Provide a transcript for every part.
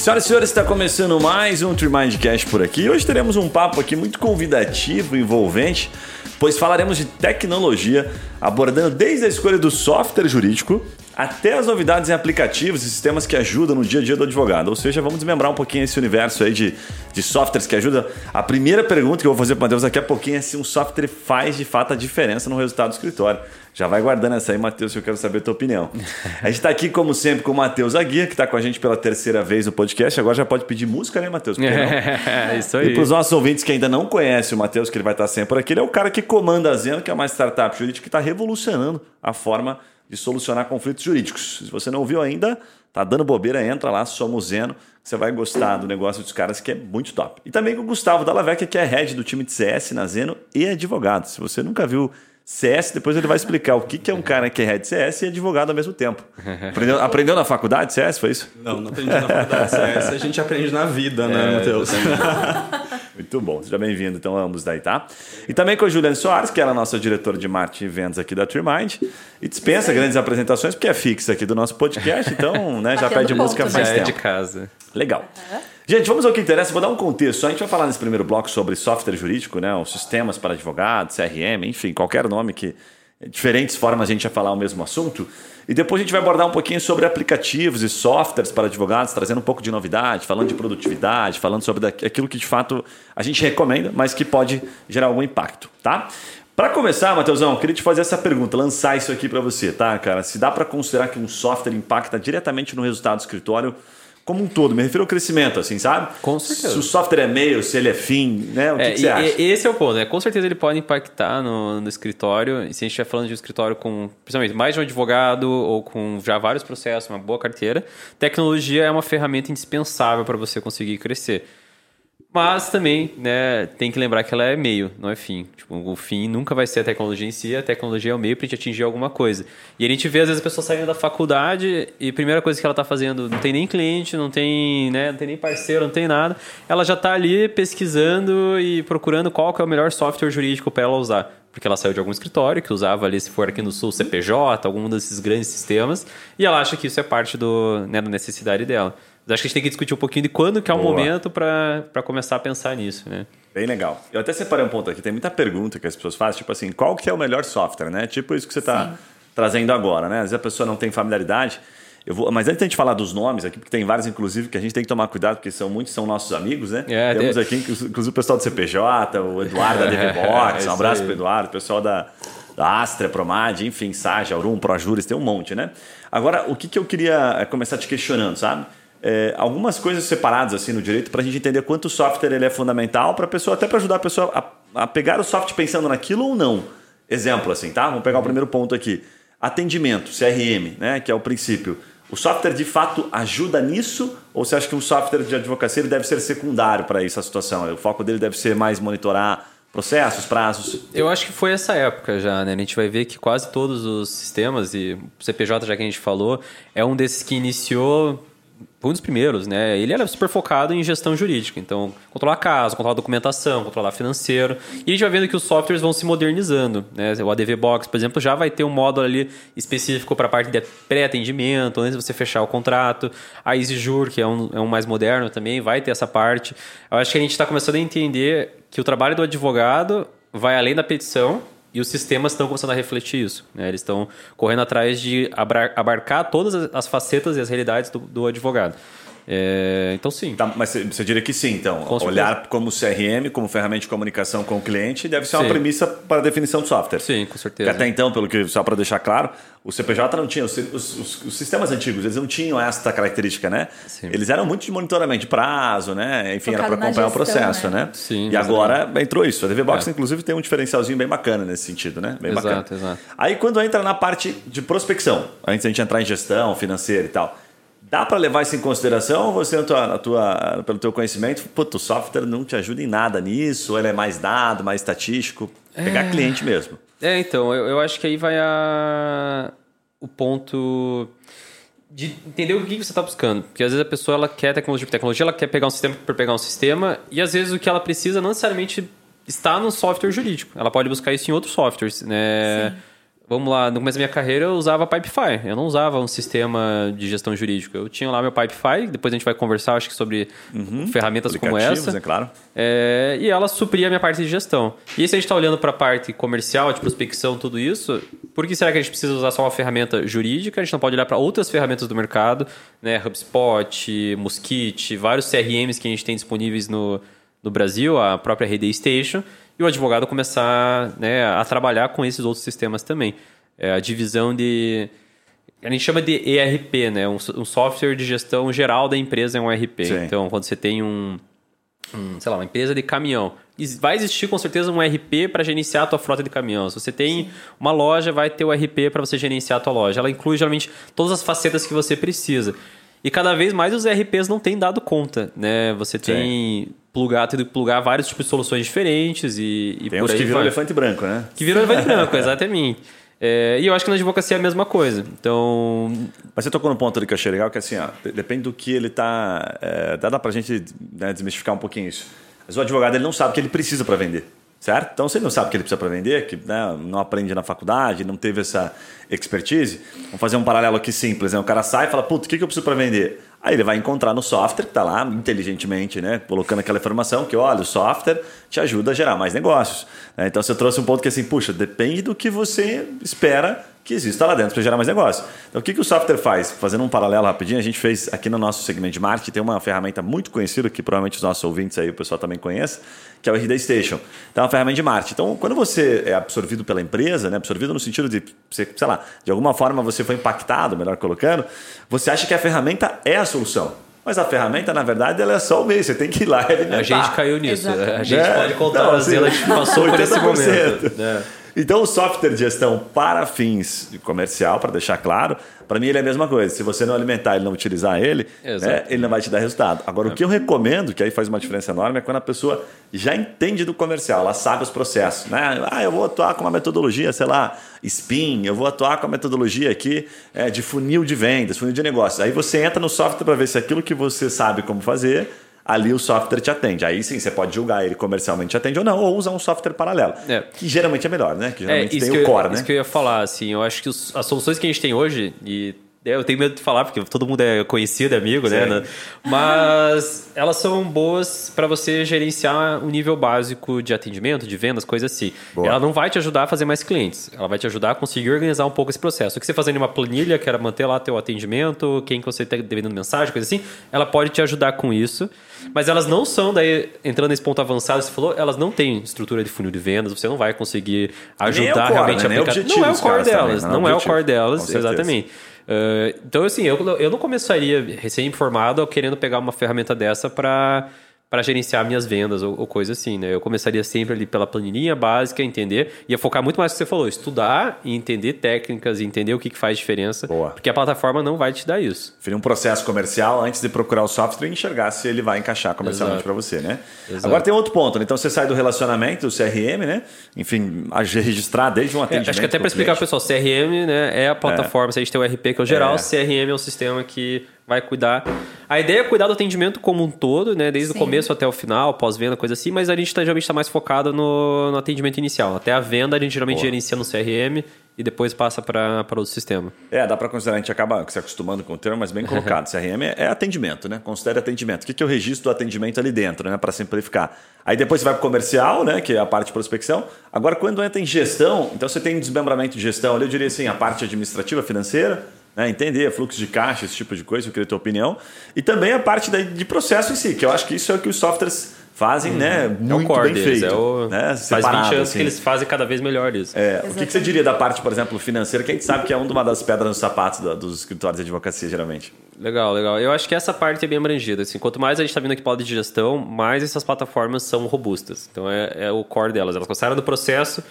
Senhoras e senhores, está começando mais um Tremindcast por aqui. Hoje teremos um papo aqui muito convidativo, envolvente, pois falaremos de tecnologia, abordando desde a escolha do software jurídico até as novidades em aplicativos e sistemas que ajudam no dia a dia do advogado. Ou seja, vamos desmembrar um pouquinho esse universo aí de, de softwares que ajudam. A primeira pergunta que eu vou fazer para o Matheus daqui a pouquinho é se um software faz de fato a diferença no resultado do escritório. Já vai guardando essa aí, Matheus, que eu quero saber a tua opinião. A gente está aqui, como sempre, com o Matheus Aguia, que está com a gente pela terceira vez no podcast. Agora já pode pedir música, né, Matheus? É, isso aí. E para os nossos ouvintes que ainda não conhecem o Matheus, que ele vai estar sempre por aqui, ele é o cara que comanda a Zeno, que é uma startup jurídica que está revolucionando a forma de solucionar conflitos jurídicos. Se você não viu ainda, tá dando bobeira, entra lá, Somos Zeno, você vai gostar do negócio dos caras que é muito top. E também com o Gustavo Dallavecchia, que é head do time de CS na Zeno e advogado. Se você nunca viu CS, depois ele vai explicar o que, que é um cara que é head CS e advogado ao mesmo tempo. Aprendeu, aprendeu na faculdade CS, foi isso? Não, não aprendi na faculdade CS, a gente aprende na vida, né, É, Matheus? Muito bom, seja bem-vindo, então, ambos daí, tá? E também com a Juliane Soares, que ela é a nossa diretora de marketing e vendas aqui da TreeMind, e dispensa grandes apresentações, porque é fixa aqui do nosso podcast, então, né, já Batendo pede música faz Já é tempo. de casa. Legal. Gente, vamos ao que interessa. Vou dar um contexto. A gente vai falar nesse primeiro bloco sobre software jurídico, né? Os sistemas para advogados, CRM, enfim, qualquer nome que. Diferentes formas a gente vai falar o mesmo assunto. E depois a gente vai abordar um pouquinho sobre aplicativos e softwares para advogados, trazendo um pouco de novidade, falando de produtividade, falando sobre aquilo que de fato a gente recomenda, mas que pode gerar algum impacto, tá? Para começar, Matheusão, eu queria te fazer essa pergunta, lançar isso aqui para você, tá, cara? Se dá para considerar que um software impacta diretamente no resultado do escritório como um todo, me refiro ao crescimento, assim, sabe? Com certeza. Se o software é meio, se ele é fim, né? O que, É, que você e- acha? esse é o ponto, né? Com certeza ele pode impactar no, no escritório. E se a gente estiver falando de um escritório com, principalmente, mais de um advogado ou com já vários processos, uma boa carteira, tecnologia é uma ferramenta indispensável para você conseguir crescer. Mas também, né, tem que lembrar que ela é meio, não é fim. Tipo, o fim nunca vai ser a tecnologia em si, a tecnologia é o meio para gente atingir alguma coisa. E a gente vê, às vezes, a pessoa saindo da faculdade e a primeira coisa que ela está fazendo, não tem nem cliente, não tem, né, não tem nem parceiro, não tem nada. Ela já está ali pesquisando e procurando qual que é o melhor software jurídico para ela usar. Porque ela saiu de algum escritório que usava ali, se for aqui no sul, CPJ, algum desses grandes sistemas, e ela acha que isso é parte do, né, da necessidade dela. Mas acho que a gente tem que discutir um pouquinho de quando que é o Boa. momento para começar a pensar nisso, né? Bem legal. Eu até separei um ponto aqui. Tem muita pergunta que as pessoas fazem, tipo assim, qual que é o melhor software, né? Tipo isso que você está trazendo agora, né? Às vezes a pessoa não tem familiaridade. Eu vou, mas antes da gente falar dos nomes aqui, porque tem vários, inclusive, que a gente tem que tomar cuidado, porque são muitos são nossos amigos, né? É, Temos tem- aqui, inclusive, o pessoal do CPJ, o Eduardo da DV Box, um abraço pro Eduardo, o pessoal da, da Astra, Promad, enfim, Sage, Aurum, Projuris, tem um monte, né? Agora, o que, que eu queria é, começar te questionando, sabe? É, algumas coisas separadas assim no direito para a gente entender quanto o software ele é fundamental para pessoa, até para ajudar a pessoa a, a pegar o software pensando naquilo ou não. Exemplo assim, tá? Vamos pegar o primeiro ponto aqui. Atendimento, CRM, né? Que é o princípio. O software de fato ajuda nisso? Ou você acha que um software de advocacia deve ser secundário para essa situação? O foco dele deve ser mais monitorar processos, prazos? Eu acho que foi essa época já, né? A gente vai ver que quase todos os sistemas, e o CPJ, já que a gente falou, é um desses que iniciou foi um dos primeiros, né? Ele era super focado em gestão jurídica, então controlar caso, controlar documentação, controlar financeiro. E a gente vai vendo que os softwares vão se modernizando, né? O ADV Box, por exemplo, já vai ter um módulo ali específico para a parte de pré-atendimento, antes de você fechar o contrato. A EasyJur, que é um, é um mais moderno também, vai ter essa parte. Eu acho que a gente está começando a entender que o trabalho do advogado vai além da petição e os sistemas estão começando a refletir isso. né? Eles estão correndo atrás de abarcar todas as- as facetas e as realidades do, do advogado. É, então, sim. Tá, mas você- diria que sim, então. Com certeza. Olhar como CRM, como ferramenta de comunicação com o cliente, deve ser uma Sim. premissa para a definição do software. Sim, com Porque certeza. até então, pelo que só para deixar claro, o CPJ não tinha, os, os- os sistemas antigos, eles não tinham essa característica, né? Sim. Eles eram muito de monitoramento de prazo, né? Enfim, era Focado para na acompanhar o gestão, processo, né? né? Sim, e agora entrou isso. A DV Box, É. inclusive, tem um diferencialzinho bem bacana nesse sentido, né? Bem Exato, bacana. exato. Aí quando entra na parte de prospecção, antes da gente entrar em gestão financeira e tal, dá para levar isso em consideração ou você, na tua, na tua- pelo teu conhecimento, puto, o software não te ajuda em nada nisso, ou ele é mais dado, mais estatístico? Pegar cliente mesmo. É, então, eu, eu acho que aí vai a, o ponto de entender o que você está buscando. Porque às vezes a pessoa ela quer tecnologia por tecnologia, ela quer pegar um sistema por pegar um sistema, e às vezes o que ela precisa não necessariamente está no software jurídico. Ela pode buscar isso em outros softwares, né? Vamos lá, no começo da minha carreira eu usava Pipefy. Eu não usava um sistema de gestão jurídica. Eu tinha lá meu Pipefy, depois a gente vai conversar, acho que sobre ferramentas como essa. é claro. É, e ela supria a minha parte de gestão. E se a gente está olhando para a parte comercial, de prospecção, tudo isso, por que será que a gente precisa usar só uma ferramenta jurídica? A gente não pode olhar para outras ferramentas do mercado, né? HubSpot, Mosquite, vários CRMs que a gente tem disponíveis no, no Brasil, a própria Rede Station, e o advogado começar né, a trabalhar com esses outros sistemas também. É, a divisão de. A gente chama de ERP, né? Um, um software de gestão geral da empresa é um ERP. Sim. Então, quando você tem um, um, sei lá, uma empresa de caminhão. Vai existir com certeza um RP para gerenciar a tua frota de caminhão. Se você tem uma loja, vai ter o RP para você gerenciar a tua loja. Ela inclui geralmente todas as facetas que você precisa. E cada vez mais os RPs não têm dado conta, né? Você tem plugar, tendo que plugar vários tipos de soluções diferentes e, e Tem por uns aí que viram vai. elefante branco, né? Que viram elefante branco, exatamente. É, e eu acho que na advocacia é a mesma coisa. Então, Mas você tocou no ponto ali que eu achei legal, que assim, ó, de- depende do que ele tá. É, dá, dá pra gente né, desmistificar um pouquinho isso. Mas o advogado ele não sabe o que ele precisa para vender. Certo? Então, se ele não sabe o que ele precisa para vender, que né, não aprende na faculdade, não teve essa expertise, vamos fazer um paralelo aqui simples. Né? O cara sai e fala, puta, o que, que eu preciso para vender? Aí ele vai encontrar no software, que está lá inteligentemente, né, colocando aquela informação que, olha, o software te ajuda a gerar mais negócios. né? Então você trouxe um ponto que assim, puxa, depende do que você espera que exista lá dentro para gerar mais negócio. Então o que, que o software faz? Fazendo um paralelo rapidinho, a gente fez aqui no nosso segmento de marketing, tem uma ferramenta muito conhecida que provavelmente os nossos ouvintes aí, o pessoal também conhece, que é o RD Station. Então é uma ferramenta de marketing. Então quando você é absorvido pela empresa, né, absorvido no sentido de, sei lá, de alguma forma você foi impactado, melhor colocando, você acha que a ferramenta é a solução. Mas a ferramenta, na verdade, ela é só o meio. Você tem que ir lá e alimentar. a gente caiu nisso. Exato. A gente Né? pode contar as assim, vezes a gente passou por esse 80%. momento. né? Então, o software de gestão para fins de comercial, para deixar claro, para mim ele é a mesma coisa. Se você não alimentar e não utilizar ele, né, ele não vai te dar resultado. Agora, o que eu recomendo, que aí faz uma diferença enorme, é quando a pessoa já entende do comercial, ela sabe os processos. Né? Ah, eu vou atuar com uma metodologia, sei lá, SPIN, eu vou atuar com a metodologia aqui é, de funil de vendas, funil de negócios. Aí você entra no software para ver se aquilo que você sabe como fazer ali o software te atende. Aí sim, você pode julgar ele comercialmente te atende ou não, ou usar um software paralelo. É. Que geralmente é melhor, né? Que É, geralmente isso tem o eu, core, né? isso que eu ia falar, assim, eu acho que os- as soluções que a gente tem hoje, e é, eu tenho medo de falar, porque todo mundo é conhecido, é amigo, né? Sim. né? Mas elas são boas para você gerenciar um nível básico de atendimento, de vendas, coisas assim. Boa. Ela não vai te ajudar a fazer mais clientes, ela vai te ajudar a conseguir organizar um pouco esse processo. O que você fazendo em uma planilha, que era manter lá teu atendimento, quem que você está devendo mensagem, coisa assim, ela pode te ajudar com isso. Mas elas não são, daí, entrando nesse ponto avançado, você falou, elas não têm estrutura de funil de vendas, você não vai conseguir ajudar é core, realmente né? a aplicar. Não é o core também, delas, não é não, o é o core delas, exatamente. Uh, então, assim, eu, eu não começaria recém-informado querendo pegar uma ferramenta dessa para para gerenciar minhas vendas ou, ou coisa assim, né? Eu começaria sempre ali pela planilhinha básica, entender, ia focar muito mais no que você falou, estudar e entender técnicas entender o que, que faz diferença, Boa. porque a plataforma não vai te dar isso. Definir um processo comercial antes de procurar o software e enxergar se ele vai encaixar comercialmente para você, né? Exato. Agora tem outro ponto, né? Então você sai do relacionamento, do CRM, né? Enfim, registrar desde um É, atendimento. acho que até para explicar pessoal, CRM né, é a plataforma, se a gente tem o RP que é o geral, É. CRM é o sistema que vai cuidar. A ideia é cuidar do atendimento como um todo, né, desde Sim. o começo até o final, pós-venda, coisa assim, mas a gente tá, geralmente está mais focado no, no atendimento inicial. Até a venda a gente geralmente Boa. gerencia no CRM e depois passa para outro sistema. É, dá para considerar, a gente acaba se acostumando com o termo, mas bem colocado. CRM é, é atendimento, né? Considere atendimento. O que, que eu registro do atendimento ali dentro, né? Para simplificar. Aí depois você vai para o comercial, né? Que é a parte de prospecção. Agora, quando entra em gestão, então você tem um desmembramento de gestão ali, eu diria assim, a parte administrativa, financeira, né? entender fluxo de caixa, esse tipo de coisa, eu queria ter opinião. E também a parte da- de processo em si, que eu acho que isso é o que os softwares fazem, né? é Muito o core bem deles, feito. é o... né? faz 20 Separado, anos assim. que eles fazem cada vez melhor isso. É, o que, que você diria da parte, por exemplo, financeira, que a gente sabe que é uma das pedras nos sapatos da- dos escritórios de advocacia, geralmente? Legal, legal. Eu acho que essa parte é bem abrangida. Assim, quanto mais a gente está vindo aqui para lado de gestão, mais essas plataformas são robustas. Então é, é o core delas. Elas começaram do processo,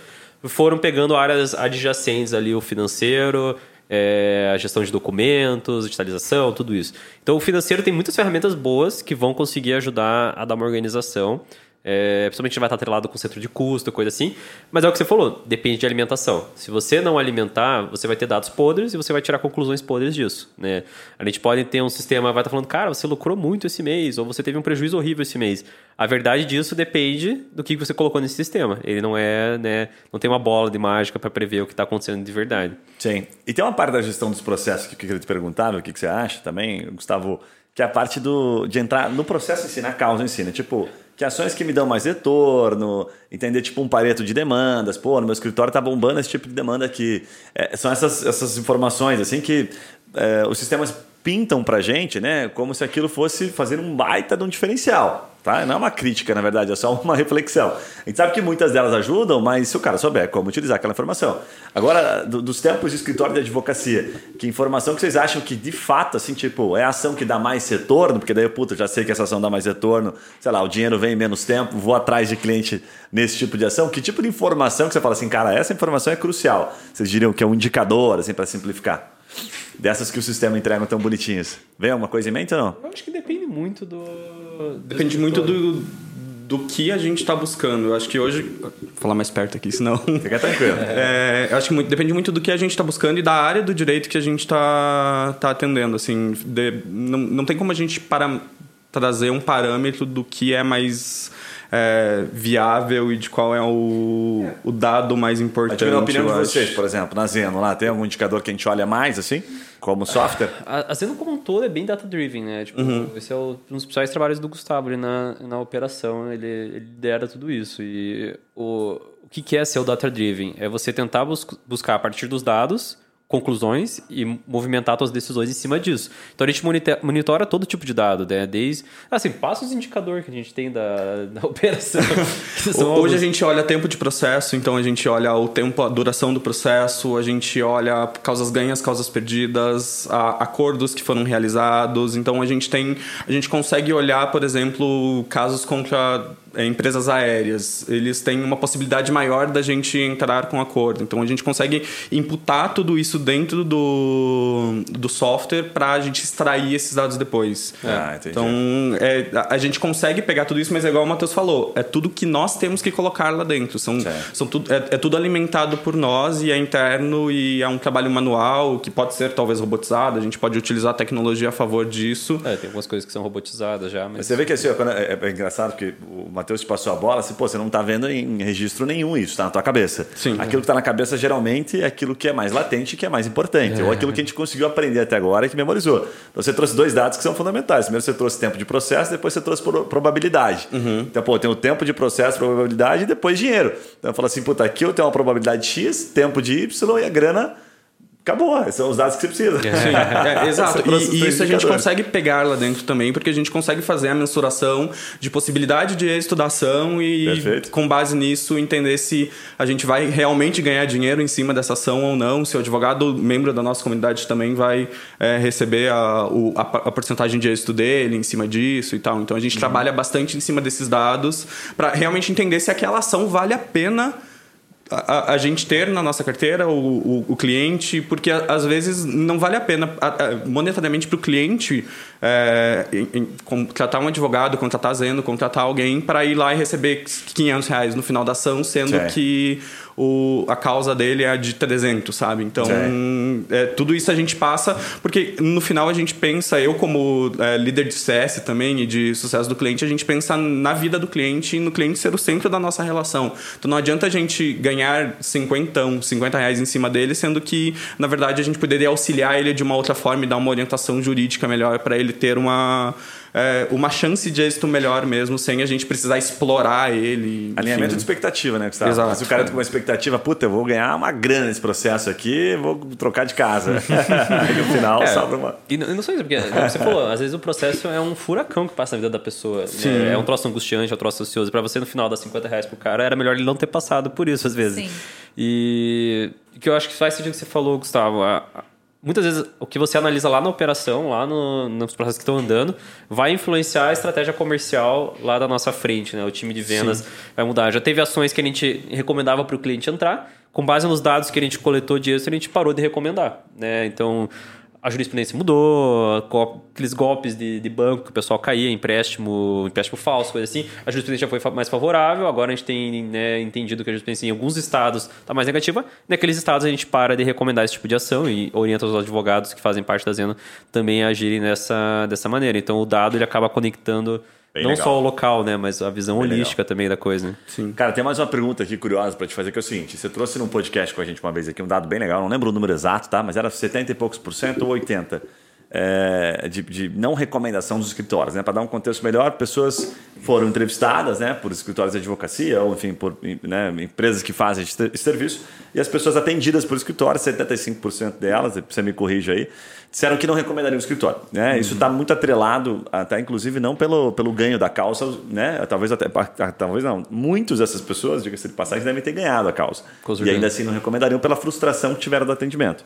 foram pegando áreas adjacentes ali, o financeiro, é, a gestão de documentos, digitalização, tudo isso. Então o financeiro tem muitas ferramentas boas que vão conseguir ajudar a dar uma organização. É, principalmente vai estar atrelado com o centro de custo, coisa assim. Mas é o que você falou, depende de alimentação. Se você não alimentar, você vai ter dados podres e você vai tirar conclusões podres disso. Né? A gente pode ter um sistema, vai estar falando, cara, você lucrou muito esse mês, ou você teve um prejuízo horrível esse mês. A verdade disso depende do que você colocou nesse sistema. Ele não é, né, não tem uma bola de mágica para prever o que está acontecendo de verdade. Sim. E tem uma parte da gestão dos processos que eu queria te perguntar, o que, que você acha também, Gustavo, que é a parte do, de entrar no processo em si, na causa em si, né? Tipo, que ações que me dão mais retorno, entender tipo um pareto de demandas, pô, no meu escritório tá bombando esse tipo de demanda aqui. É, são essas, essas informações assim que é, os sistemas pintam pra gente, né, como se aquilo fosse fazer um baita de um diferencial. Tá? Não é uma crítica, na verdade, é só uma reflexão. A gente sabe que muitas delas ajudam, mas se o cara souber como utilizar aquela informação. Agora, do, dos tempos de escritório de advocacia, que informação que vocês acham que de fato, assim, tipo, é a ação que dá mais retorno, porque daí, puta, já sei que essa ação dá mais retorno, sei lá, o dinheiro vem em menos tempo, vou atrás de cliente nesse tipo de ação. Que tipo de informação que você fala assim, cara, essa informação é crucial? Vocês diriam que é um indicador, assim, para simplificar? Dessas que o sistema entrega tão bonitinhas. Vem alguma coisa em mente ou não? Eu acho que depende muito do. do Depende muito do, do que a gente está buscando. Eu acho que hoje. Vou falar mais perto aqui, senão. Fica tranquilo. É, eu acho que muito, depende muito do que a gente está buscando e da área do direito que a gente está tá atendendo. Assim, de, não, não tem como a gente para, trazer um parâmetro do que é mais é, viável e de qual é o, o dado mais importante. Mas, na opinião de vocês, por exemplo, na Zeno, lá tem algum indicador que a gente olha mais, assim, como software? A, a Zeno como um todo é bem data-driven, né? Tipo, Esse é o, um dos principais trabalhos do Gustavo ali na, na operação. Ele, ele lidera tudo isso. E o, o que, que é ser o data-driven? É você tentar bus buscar a partir dos dados conclusões e movimentar suas decisões em cima disso. Então a gente monitora todo tipo de dado, né? Desde assim, passa os indicadores que a gente tem da, da operação. Hoje a alguns- gente olha tempo de processo, então a gente olha o tempo, a duração do processo, a gente olha causas ganhas, causas perdidas, a- acordos que foram realizados. Então a gente tem, a gente consegue olhar, por exemplo, casos contra empresas aéreas. Eles têm uma possibilidade maior da gente entrar com acordo. Então a gente consegue imputar tudo isso dentro do, do software para a gente extrair esses dados depois. Ah, entendi. Então é, a, a gente consegue pegar tudo isso, mas é igual o Matheus falou, é tudo que nós temos que colocar lá dentro. São, Certo. são tudo, é, é tudo alimentado por nós e é interno e é um trabalho manual que pode ser talvez robotizado. A gente pode utilizar a tecnologia a favor disso. É, tem algumas coisas que são robotizadas já, Mas mas você vê que assim, quando é, é engraçado porque o Matheus te passou a bola, assim, pô, você não tá vendo em registro nenhum isso, tá na tua cabeça. Sim. Aquilo que tá na cabeça geralmente é aquilo que é mais latente, que é mais importante, ou aquilo que a gente conseguiu aprender até agora e que memorizou. Então você trouxe dois dados que são fundamentais. Primeiro você trouxe tempo de processo, depois você trouxe pro- probabilidade. Então, pô, tem o tempo de processo, probabilidade e depois dinheiro. Então eu falo assim, puta, aqui eu tenho uma probabilidade X, tempo de Y e a grana acabou. Esses são os dados que você precisa. Sim, é, exato. Os E, e isso a gente consegue pegar lá dentro também, porque a gente consegue fazer a mensuração de possibilidade de êxito da ação e, Perfeito. com base nisso, entender se a gente vai realmente ganhar dinheiro em cima dessa ação ou não, se o advogado, membro da nossa comunidade, também vai é, receber a, o- a, a porcentagem de êxito dele em cima disso e tal. Então a gente Uhum. trabalha bastante em cima desses dados para realmente entender se aquela ação vale a pena a, a- gente ter na nossa carteira o, o, o cliente, porque às vezes não vale a pena monetariamente para o cliente é, em- em- contratar um advogado, contratar Zeno, contratar alguém para ir lá e receber 500 reais no final da ação, sendo Sim. que o, a causa dele é de 300, sabe? Então, é, tudo isso a gente passa, porque no final a gente pensa, eu como é, líder de CS também e de sucesso do cliente, a gente pensa na vida do cliente e no cliente ser o centro da nossa relação. Então não adianta a gente ganhar 50, 50 reais em cima dele, sendo que, na verdade, a gente poderia auxiliar ele de uma outra forma e dar uma orientação jurídica melhor para ele ter uma, é, uma chance de êxito melhor mesmo, sem a gente precisar explorar ele. Alinhamento enfim. de expectativa, né, Gustavo? Exato. Se o cara tem uma expectativa, puta, eu vou ganhar uma grana nesse processo aqui, vou trocar de casa. Aí no final, sobra uma. E não, e não só isso, porque como você falou, às vezes o processo é um furacão que passa na vida da pessoa. né? É um troço angustiante, é um troço ansioso. Pra você, no final, dar 50 reais pro cara, era melhor ele não ter passado por isso, às vezes. Sim. E o que eu acho que faz sentido que você falou, Gustavo. a- a- muitas vezes o que você analisa lá na operação, lá no- nos processos que estão andando, vai influenciar a estratégia comercial lá da nossa frente, né? O time de vendas vai mudar. Já teve ações que a gente recomendava para o cliente entrar, com base nos dados que a gente coletou de a gente parou de recomendar, né? Então, a jurisprudência mudou, aqueles golpes de, de banco que o pessoal caía, empréstimo, empréstimo falso, coisa assim, a jurisprudência já foi mais favorável, agora a gente tem né, entendido que a jurisprudência em alguns estados está mais negativa, naqueles estados a gente para de recomendar esse tipo de ação e orienta os advogados que fazem parte da Zeno também a agirem dessa, dessa maneira. Então o dado ele acaba conectando Bem não legal. só o local, né, mas a visão Bem holística também da coisa. Sim. Cara, tem mais uma pergunta aqui curiosa pra te fazer, que é o seguinte: você trouxe num podcast com a gente uma vez aqui um dado bem legal, não lembro o número exato, tá? Mas era 70 e poucos por cento ou 80 é, de, de não recomendação dos escritórios, né? Para dar um contexto melhor, pessoas foram entrevistadas, né, por escritórios de advocacia ou, enfim, por né, empresas que fazem esse esse serviço e as pessoas atendidas por escritórios, 75% delas, você me corrige aí, disseram que não recomendariam o escritório, né? Isso está muito atrelado, até inclusive não pelo, pelo ganho da causa, né? Talvez até talvez não, muitos dessas pessoas, diga-se de passagem, devem ter ganhado a causa Com e ainda assim não recomendariam pela frustração que tiveram do atendimento.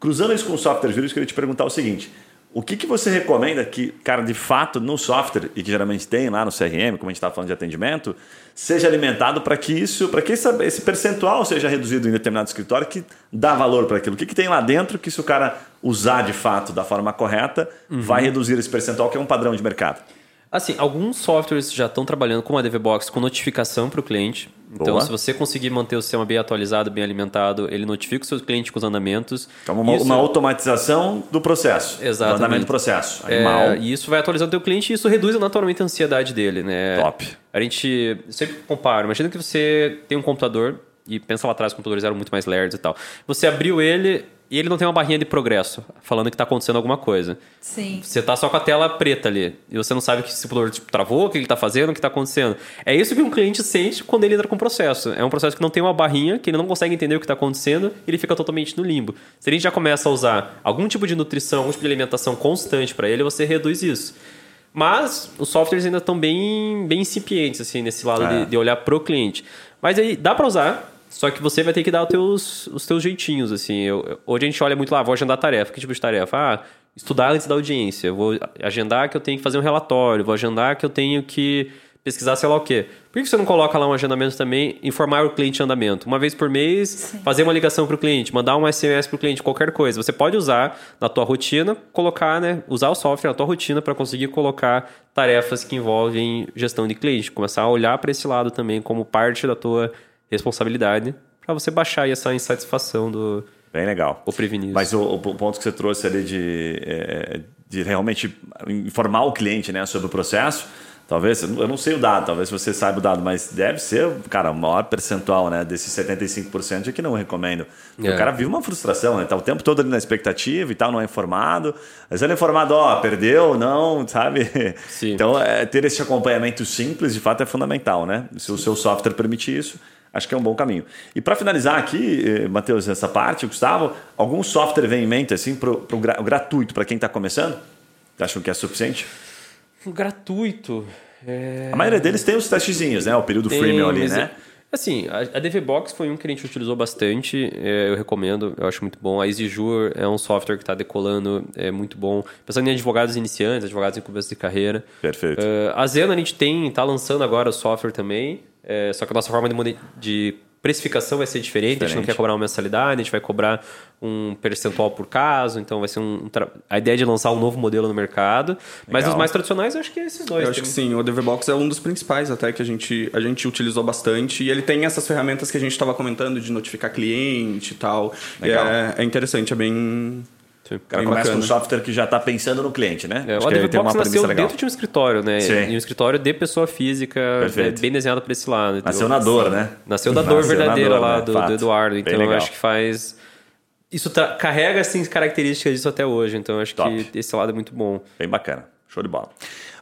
Cruzando isso com o software jurídico, eu queria te perguntar o seguinte: o que, que você recomenda que, cara, de fato, no software, e que geralmente tem lá no CRM, como a gente estava falando de atendimento, seja alimentado para que isso, para que esse, esse percentual seja reduzido em determinado escritório que dá valor para aquilo? O que, que tem lá dentro que, se o cara usar de fato da forma correta, Uhum. vai reduzir esse percentual, que é um padrão de mercado? Assim, alguns softwares já estão trabalhando com a DVBox com notificação para o cliente. Então, Boa. se você conseguir manter o sistema bem atualizado, bem alimentado, ele notifica o seu cliente com os andamentos. Então, uma, Isso- uma automatização do processo. Exatamente. Do andamento do processo. É, e isso vai atualizando o teu cliente e isso reduz naturalmente a ansiedade dele, né? Top. A gente sempre compara. Imagina que você tem um computador e pensa lá atrás, os computadores eram muito mais lerdos e tal. Você abriu ele e ele não tem uma barrinha de progresso falando que está acontecendo alguma coisa. Sim. Você tá só com a tela preta ali. E você não sabe que se o computador tipo, travou, o que ele tá fazendo, o que tá acontecendo. É isso que um cliente sente quando ele entra com o processo. É um processo que não tem uma barrinha, que ele não consegue entender o que tá acontecendo, e ele fica totalmente no limbo. Se a gente já começa a usar algum tipo de nutrição, algum tipo de alimentação constante para ele, você reduz isso. Mas os softwares ainda estão bem, bem incipientes, assim, nesse lado É. de, de olhar pro cliente. Mas aí dá para usar, só que você vai ter que dar os teus, os teus jeitinhos, assim. Eu, eu- hoje a gente olha muito lá, vou agendar tarefa. Que tipo de tarefa? Ah, estudar antes da audiência. Vou agendar que eu tenho que fazer um relatório. Vou agendar que eu tenho que pesquisar sei lá o quê. Por que você não coloca lá um agendamento também, informar o cliente em andamento? Uma vez por mês, fazer uma ligação para o cliente, mandar um SMS para o cliente, qualquer coisa. Você pode usar na tua rotina, colocar, né? Usar o software na tua rotina para conseguir colocar tarefas que envolvem gestão de cliente. Começar a olhar para esse lado também como parte da tua responsabilidade para você baixar essa insatisfação do Bem legal. ou prevenir. Mas o, o ponto que você trouxe ali de, é, de realmente informar o cliente né, sobre o processo, talvez, eu não sei o dado, talvez você saiba o dado, mas deve ser, cara, o maior percentual né, desses 75% é que não recomendo. Porque É. O cara vive uma frustração, né? Tá o tempo todo ali na expectativa e tal, não é informado. Mas ele é informado, ó, perdeu, não, sabe? Sim. Então, é, ter esse acompanhamento simples, de fato, é fundamental, né? Se o seu software permite isso, acho que é um bom caminho. E para finalizar aqui, eh, Matheus, essa parte, Gustavo, algum software vem em mente, assim, pro, pro gra- gratuito para quem está começando? Acham que é suficiente? gratuito. É... A maioria deles tem os testezinhos, né? O período Tem, freemium ali, né? é- Assim, a, DVBox foi um que a gente utilizou bastante, é, eu recomendo, eu acho muito bom. A EasyJur é um software que está decolando, é muito bom. Pensando em advogados iniciantes, advogados em começo de carreira. Perfeito. É, a Zeno a gente tem, está lançando agora o software também, é, só que a nossa forma de, de precificação vai ser diferente, a gente não Diferente. quer cobrar uma mensalidade, a gente vai cobrar um percentual por caso, então vai ser um... um tra- a ideia é de lançar um novo modelo no mercado, mas Legal. os mais tradicionais eu acho que é esses dois. Eu acho que sim, o DVBox é um dos principais até que a gente, a gente utilizou bastante. E ele tem essas ferramentas que a gente estava comentando de notificar cliente e tal. E Legal. É, é interessante, é bem. O cara começa com um software que já está pensando no cliente, né? É, Acho o ADVBox nasceu legal. dentro de um escritório, né? Sim. E um escritório de pessoa física, Perfeito. é, bem desenhado para esse lado. entendeu? Nasceu na dor, né? Nasceu da dor Nasceu verdadeira dor, lá né? do, do Eduardo. Então eu acho que faz. Isso tra- carrega assim, características disso até hoje. Então eu acho Top. que esse lado é muito bom. Bem bacana. Show de bola.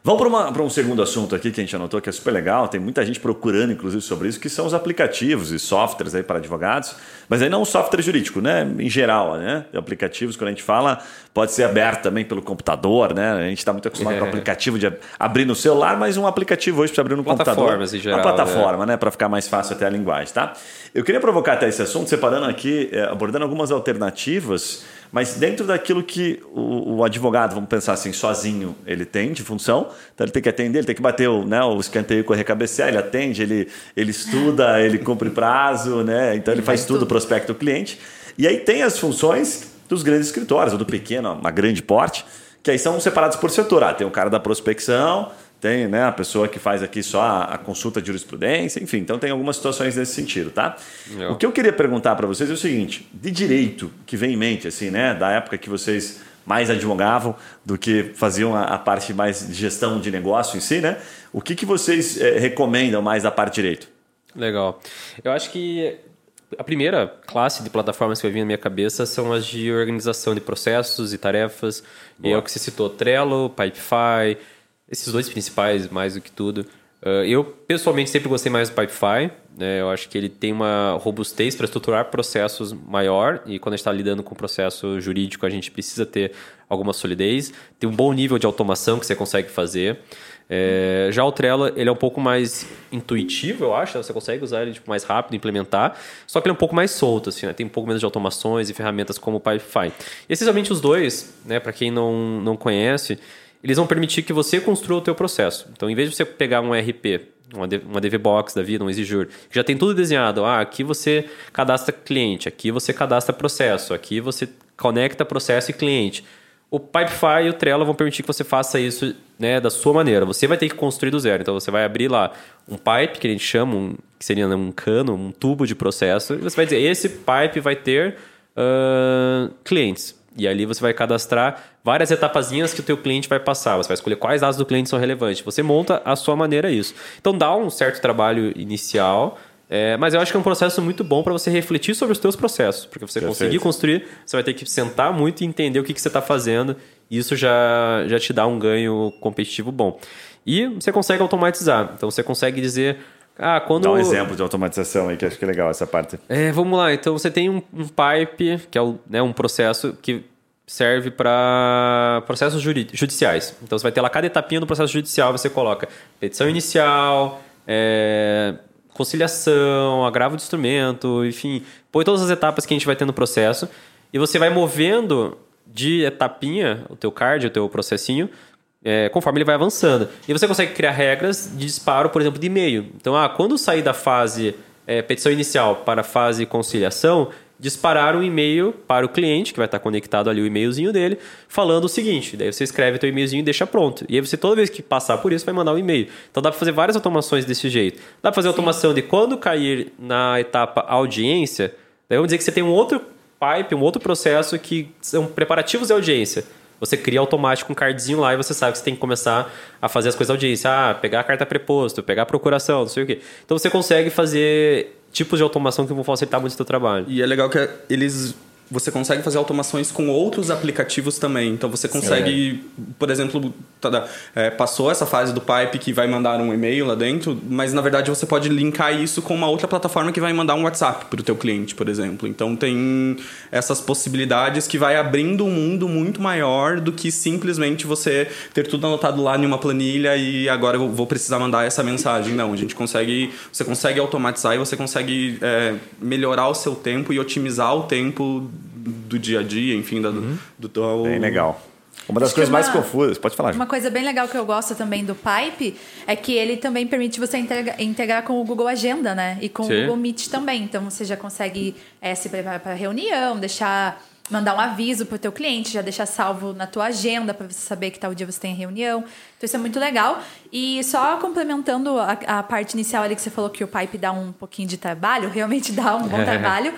Vamos para um segundo assunto aqui que a gente anotou que é super legal. Tem muita gente procurando, inclusive, sobre isso, que são os aplicativos e softwares aí para advogados. Mas aí não o software jurídico, né? Em geral, né? Aplicativos, quando a gente fala, pode ser aberto também pelo computador, né? A gente está muito acostumado É. com aplicativo de ab- abrir no celular, mas um aplicativo hoje para abrir no computador. Em geral, Uma plataforma, né? Para ficar mais fácil até a linguagem, tá? Eu queria provocar até esse assunto, separando aqui, eh, abordando algumas alternativas, mas dentro daquilo que o, o advogado, vamos pensar assim, sozinho, ele tem de função, então ele tem que atender, ele tem que bater o, né, o escanteio com a recabecear, ele atende, ele, ele estuda, ele cumpre prazo, né? Então ele faz faz tudo, tudo. prospecta o cliente. E aí tem as funções dos grandes escritórios, ou do pequeno, uma grande porte, que aí são separados por setor. Ah, tem o cara da prospecção, tem né, a pessoa que faz aqui só a, consulta de jurisprudência, enfim, então tem algumas situações nesse sentido, tá? Legal. O que eu queria perguntar para vocês é o seguinte: de direito que vem em mente, assim, né, da época que vocês mais advogavam do que faziam a, a parte mais de gestão de negócio em si, né? O que, que vocês eh, recomendam mais da parte de direito? Legal. Eu acho que a primeira classe de plataformas que vai vir na minha cabeça são as de organização de processos e tarefas. E é o que você citou, Trello, Pipefy, esses dois principais mais do que tudo. Uh, eu, pessoalmente, sempre gostei mais do Pipefy. Né? Eu acho que ele tem uma robustez para estruturar processos maior. E quando a gente está lidando com processo jurídico, a gente precisa ter alguma solidez. Tem um bom nível de automação que você consegue fazer. É, já o Trello ele é um pouco mais intuitivo, eu acho. Né? Você consegue usar ele tipo, mais rápido, implementar. Só que ele é um pouco mais solto, assim, né? tem um pouco menos de automações e ferramentas como o Pipefy. E essencialmente os dois, né, para quem não, não conhece, eles vão permitir que você construa o teu processo. Então, em vez de você pegar um RP, uma, uma DV Box da vida, um Exijur, que já tem tudo desenhado. Ah, aqui você cadastra cliente, aqui você cadastra processo, aqui você conecta processo e cliente. O Pipefy e o Trello vão permitir que você faça isso né, da sua maneira. Você vai ter que construir do zero. Então você vai abrir lá um pipe, que a gente chama, um, que seria um cano, um tubo de processo, e você vai dizer: esse pipe vai ter uh, clientes. E ali você vai cadastrar várias etapazinhas que o teu cliente vai passar. Você vai escolher quais dados do cliente são relevantes. Você monta a sua maneira isso. Então dá um certo trabalho inicial, é, mas eu acho que é um processo muito bom para você refletir sobre os teus processos. Porque você Perfeito. conseguir construir, você vai ter que sentar muito e entender o que, que você está fazendo. E isso já, já te dá um ganho competitivo bom. E você consegue automatizar. Então você consegue dizer... Ah, quando... Dá um exemplo de automatização aí, que acho que é legal essa parte. É, vamos lá. Então você tem um, um pipe, que é o, né, um processo que serve para processos judi- judiciais. Então você vai ter lá cada etapinha do processo judicial, você coloca petição inicial, é, conciliação, agravo de instrumento, enfim, põe todas as etapas que a gente vai ter no processo e você vai movendo de etapinha o teu card, o teu processinho, é, conforme ele vai avançando. E você consegue criar regras de disparo, por exemplo, de e-mail. Então, ah, quando sair da fase é, petição inicial para a fase conciliação, disparar um e-mail para o cliente, que vai estar conectado ali o e-mailzinho dele, falando o seguinte. Daí você escreve teu e-mailzinho e deixa pronto. E aí você, toda vez que passar por isso, vai mandar um e-mail. Então dá para fazer várias automações desse jeito. Dá para fazer automação de quando cair na etapa audiência, daí vamos dizer que você tem um outro pipe, um outro processo que são preparativos de audiência. Você cria automático um cardzinho lá e você sabe que você tem que começar a fazer as coisas da audiência. Ah, pegar a carta preposto, pegar a procuração, não sei o quê. Então você consegue fazer tipos de automação que vão facilitar muito o seu trabalho. E é legal que eles você consegue fazer automações com outros aplicativos também. Então você consegue, por exemplo, tá, é, passou essa fase do pipe que vai mandar um e-mail lá dentro, mas na verdade você pode linkar isso com uma outra plataforma que vai mandar um WhatsApp para o teu cliente, por exemplo. Então tem essas possibilidades que vai abrindo um mundo muito maior do que simplesmente você ter tudo anotado lá em uma planilha e agora eu vou precisar mandar essa mensagem. Não, a gente consegue, você consegue automatizar e você consegue é, melhorar o seu tempo e otimizar o tempo do dia a dia, enfim, da, Uhum. do teu... Bem legal. Uma das Acho coisas mais uma- confusas, pode falar. Uma coisa bem legal que eu gosto também do Pipe é que ele também permite você integra- integrar com o Google Agenda, né? E com Sim. o Google Meet também. Então você já consegue eh, se preparar para reunião, deixar mandar um aviso para o teu cliente, já deixar salvo na tua agenda para você saber que tal dia você tem reunião. Então isso é muito legal. E só complementando a, a parte inicial ali que você falou que o Pipe dá um pouquinho de trabalho, realmente dá um bom trabalho.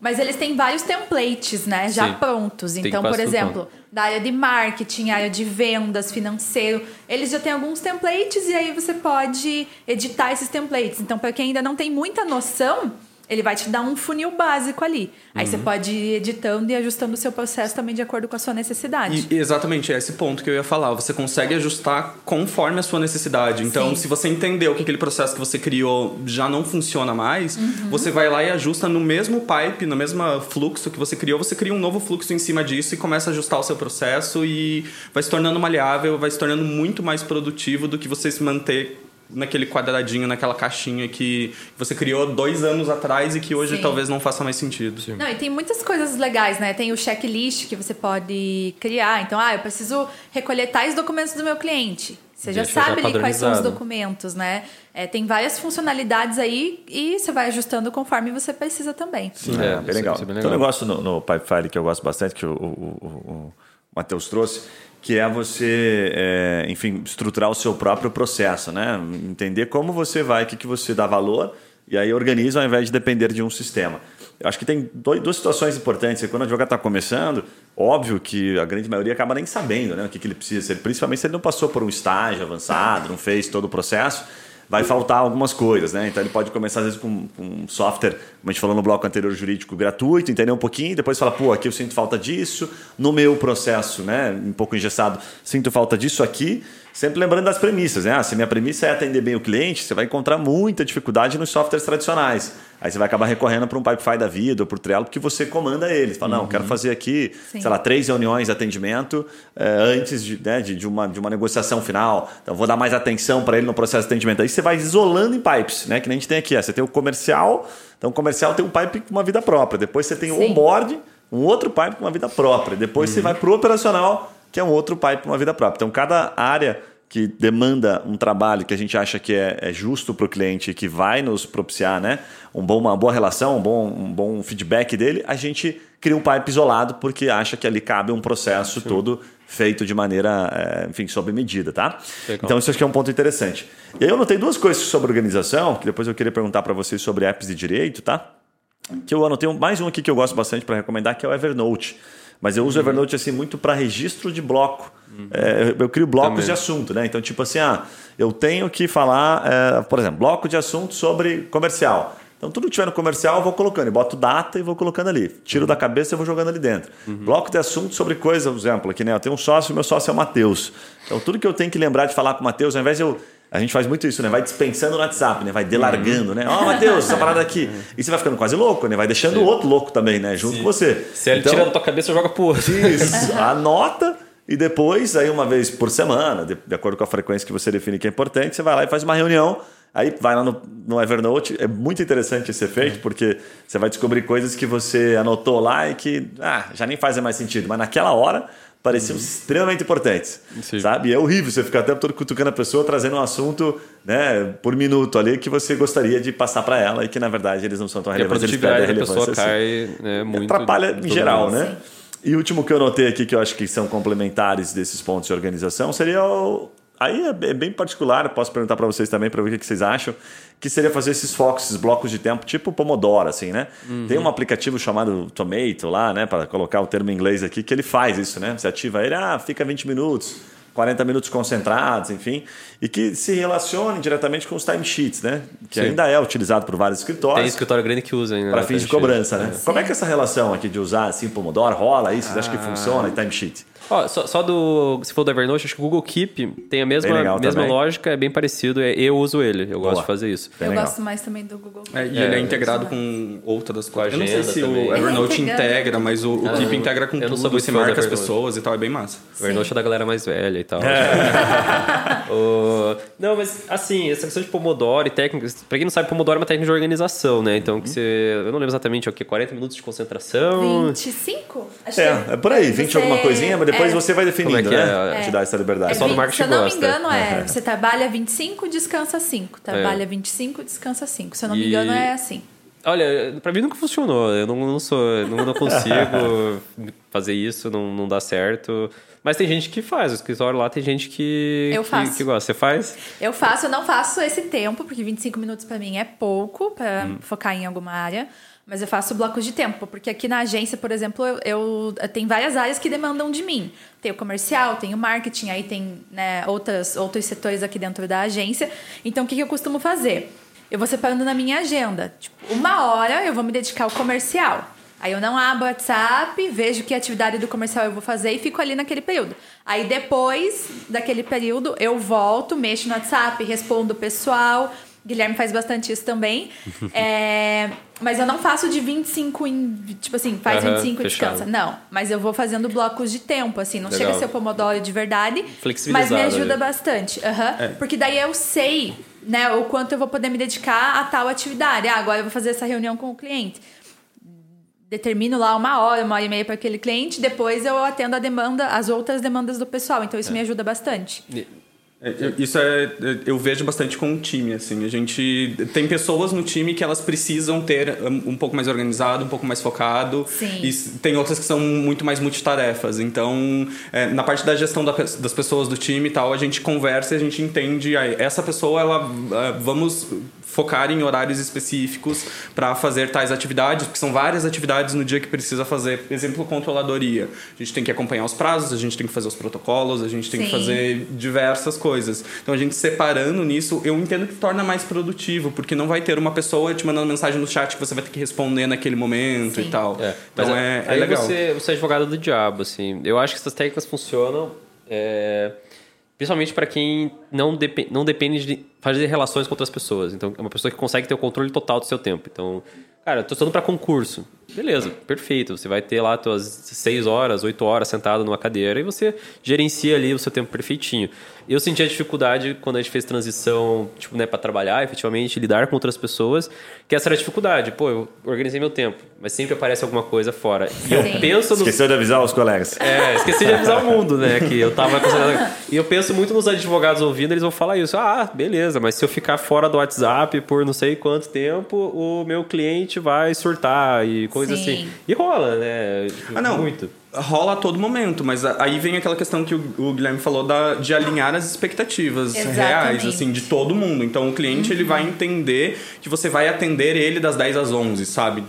Mas eles têm vários templates, né? Já Sim. prontos. Tem Então, por exemplo, da área de marketing, área de vendas, financeiro, eles já têm alguns templates e aí você pode editar esses templates. Então, para quem ainda não tem muita noção, ele vai te dar um funil básico ali. Aí Uhum. você pode ir editando e ajustando o seu processo também de acordo com a sua necessidade. E, exatamente, é esse ponto que eu ia falar. Você consegue ajustar conforme a sua necessidade. Então, Sim. se você entendeu que aquele processo que você criou já não funciona mais, Uhum. você vai lá e ajusta no mesmo pipe, no mesmo fluxo que você criou, você cria um novo fluxo em cima disso e começa a ajustar o seu processo e vai se tornando maleável, vai se tornando muito mais produtivo do que você se manter naquele quadradinho, naquela caixinha que você criou dois anos atrás e que hoje Sim. talvez não faça mais sentido. Não, e tem muitas coisas legais, né? Tem o checklist que você pode criar. Então, ah, eu preciso recoletar tais documentos do meu cliente. Você já Deixa já sabe ali quais são os documentos, né? É, tem várias funcionalidades aí e você vai ajustando conforme você precisa também. Sim, é, bem isso- legal. isso é bem Tem um legal. negócio no, no Pipefire que eu gosto bastante, que o, o, o, o Matheus trouxe, que é você, é, enfim, estruturar o seu próprio processo, né? Entender como você vai, o que, que você dá valor, e aí organiza ao invés de depender de um sistema. Eu acho que tem dois, duas situações importantes. Quando o advogado está começando, óbvio que a grande maioria acaba nem sabendo né, o que, que ele precisa ser, principalmente se ele não passou por um estágio avançado, não fez todo o processo vai faltar algumas coisas, né? Então ele pode começar às vezes com, com um software, como a gente falou no bloco anterior jurídico, gratuito, entender um pouquinho, depois fala, pô, aqui eu sinto falta disso, no meu processo, né, um pouco engessado, sinto falta disso aqui, sempre lembrando das premissas, né? Ah, se minha premissa é atender bem o cliente, você vai encontrar muita dificuldade nos softwares tradicionais. Aí você vai acabar recorrendo para um Pipefy da vida ou para o Trello, porque você comanda eles. Fala, não, quero fazer aqui, Sim. sei lá, três reuniões de atendimento eh, antes de, né, de, de uma, de uma negociação final. Então, vou dar mais atenção para ele no processo de atendimento. Aí você vai isolando em pipes, né? Que nem a gente tem aqui. ó. Você tem o comercial, então o comercial tem um pipe com uma vida própria. Depois você tem o Sim. onboard, um outro pipe com uma vida própria. Depois você vai para o operacional, que é um outro pipe com uma vida própria. Então, cada área que demanda um trabalho que a gente acha que é, é justo para o cliente, que vai nos propiciar né, um bom, uma boa relação, um bom, um bom feedback dele, a gente cria um pipe isolado porque acha que ali cabe um processo todo feito de maneira, é, enfim, sob medida, tá? Legal. Então isso acho que é um ponto interessante. E aí eu notei duas coisas sobre organização, que depois eu queria perguntar para vocês sobre apps de direito, tá? que eu anotei mais um aqui que eu gosto bastante para recomendar, que é o Evernote. Mas eu uso o Evernote assim muito para registro de bloco. É, eu, eu crio blocos Também. de assunto, né? Então, tipo assim, ah, eu tenho que falar, é, por exemplo, bloco de assunto sobre comercial. Então, tudo que tiver no comercial, eu vou colocando. Eu boto data e vou colocando ali. Tiro da cabeça e vou jogando ali dentro. Bloco de assunto sobre coisa, por exemplo, aqui, né? Eu tenho um sócio, meu sócio é o Matheus. Então, tudo que eu tenho que lembrar de falar com o Matheus, ao invés de eu. A gente faz muito isso, né? Vai dispensando no WhatsApp, né? Vai delargando, né? Ó, Matheus, essa parada aqui. E você vai ficando quase louco, né? Vai deixando o outro louco também, né? Junto com você. Se ele Então- tira da tua cabeça, joga pro outro. isso, anota e depois, aí uma vez por semana, de, de acordo com a frequência que você define que é importante, você vai lá e faz uma reunião. Aí vai lá no, no Evernote. É muito interessante esse efeito, porque você vai descobrir coisas que você anotou lá e que ah, já nem fazem mais sentido. Mas naquela hora pareciam extremamente importantes. Sim. Sabe? E é horrível você ficar até todo cutucando a pessoa, trazendo um assunto né, por minuto ali que você gostaria de passar para ela e que na verdade eles não são tão a relevantes. eles perdem produtividade da pessoa relevância, assim cai né, muito. atrapalha em geral, mundo. né? E o último que eu notei aqui, que eu acho que são complementares desses pontos de organização, seria o. Aí é bem- é bem particular, posso perguntar para vocês também para ver o que vocês acham, que seria fazer esses focos, esses blocos de tempo, tipo Pomodoro, assim, né? Tem um aplicativo chamado Tomato lá, né, para colocar o termo em inglês aqui, que ele faz isso, né? Você ativa ele, ah, fica 20 minutos, 40 minutos concentrados, enfim, e que se relacione diretamente com os timesheets, né? Que Sim. ainda é utilizado por vários escritórios. Tem escritório grande que usa ainda. Para fins de cobrança, né? Como é que é essa relação aqui de usar assim Pomodoro rola isso? Vocês acham Ah. que funciona e timesheet? Ó, só, só do. Você falou do Evernote, acho que o Google Keep tem a mesma, mesma também. lógica, é bem parecido. é- Eu uso ele, eu Boa. gosto de fazer isso. Bem eu legal. gosto mais também do Google. É, e É, ele é isso integrado com outras coisas. Eu não sei se também. o Evernote é integra, mas o, o Ah, Keep integra com tudo, você marca as pessoas e tal, é bem massa. O Evernote é da galera mais velha e tal. É. O- Não, mas assim, essa questão de Pomodoro e técnicas. Pra quem não sabe, Pomodoro é uma técnica de organização, né? Então, que Uhum. você. Eu não lembro exatamente o que, 40 minutos de concentração. 25? Acho É, que é por aí, 20 você- alguma coisinha, mas depois é. você vai definindo, Como é que né? é? Te dá essa liberdade. É, do vinte- marketing se eu não gosta. me engano, é. Você trabalha 25, descansa 5. Trabalha É. 25, descansa 5. Se eu não me E- engano, é assim. Olha, pra mim nunca funcionou. Eu não, não sou. Não, não consigo fazer isso, não, não dá certo. Mas tem gente que faz. O escritório lá tem gente que. Eu que- faço. Que, gosta. Você faz? Eu faço, eu não faço esse tempo, porque 25 minutos pra mim é pouco pra Hum. focar em alguma área. Mas eu faço blocos de tempo, porque aqui na agência, por exemplo, eu, eu tem várias áreas que demandam de mim. Tem o comercial, tem o marketing, aí tem né, outras, outros setores aqui dentro da agência. Então, o que, que eu costumo fazer? Eu vou separando na minha agenda. Tipo, uma hora eu vou me dedicar ao comercial. Aí eu não abro o WhatsApp, vejo que atividade do comercial eu vou fazer e fico ali naquele período. Aí depois daquele período eu volto, mexo no WhatsApp, respondo o pessoal. Guilherme faz bastante isso também. É, mas eu não faço de 25 em. Tipo assim, faz Aham, 25 e descansa. Não. Mas eu vou fazendo blocos de tempo, assim. Não Legal. chega a ser o Pomodoro de verdade. Mas me ajuda ali. bastante. aham. É. Porque daí eu sei, né, o quanto eu vou poder me dedicar a tal atividade. Ah, agora eu vou fazer essa reunião com o cliente. Determino lá uma hora, uma hora e meia para aquele cliente, depois eu atendo a demanda, as outras demandas do pessoal. Então isso me ajuda bastante. É, Isso é, eu vejo bastante com o time, assim. A gente tem pessoas no time que elas precisam ter um pouco mais organizado, um pouco mais focado. Sim. E tem outras que são muito mais multitarefas. Então, é, na parte da gestão da das pessoas do time e tal, a gente conversa e a gente entende. ah, Essa pessoa, ela, vamos focar em horários específicos para fazer tais atividades, porque são várias atividades no dia que precisa fazer. Exemplo, controladoria. A gente tem que acompanhar os prazos, a gente tem que fazer os protocolos, a gente tem que Sim. fazer diversas coisas. Então a gente separando nisso, eu entendo que torna mais produtivo, porque não vai ter uma pessoa te mandando mensagem no chat que você vai ter que responder naquele momento Sim. e tal. É, Então mas é, é aí legal. Você, você é advogado do diabo, assim. Eu acho que essas técnicas funcionam, é, principalmente para quem não, depe- não depende de fazer relações com outras pessoas. Então, é uma pessoa que consegue ter o controle total do seu tempo. Então, cara, eu tô estudando para concurso. Beleza, perfeito. Você vai ter lá suas seis horas, oito horas sentado numa cadeira e você gerencia ali o seu tempo perfeitinho. Eu senti a dificuldade quando a gente fez transição, tipo, né, para trabalhar, efetivamente, lidar com outras pessoas, que essa era a dificuldade. Pô, eu organizei meu tempo, mas sempre aparece alguma coisa fora. E eu Sim. penso nos Esqueceu de avisar os colegas. é, esqueci de avisar o mundo, né? Que eu tava. E eu penso muito nos advogados ouvindo, eles vão falar isso. Ah, beleza, mas se eu ficar fora do WhatsApp por não sei quanto tempo, o meu cliente vai surtar e coisa Sim. assim. E rola, né? Ah, não. Muito. Rola a todo momento, mas aí vem aquela questão que o, Guilherme falou da, de alinhar as expectativas Exatamente. reais, assim, de todo mundo. Então o cliente ele vai entender que você vai atender ele das 10 às 11, sabe?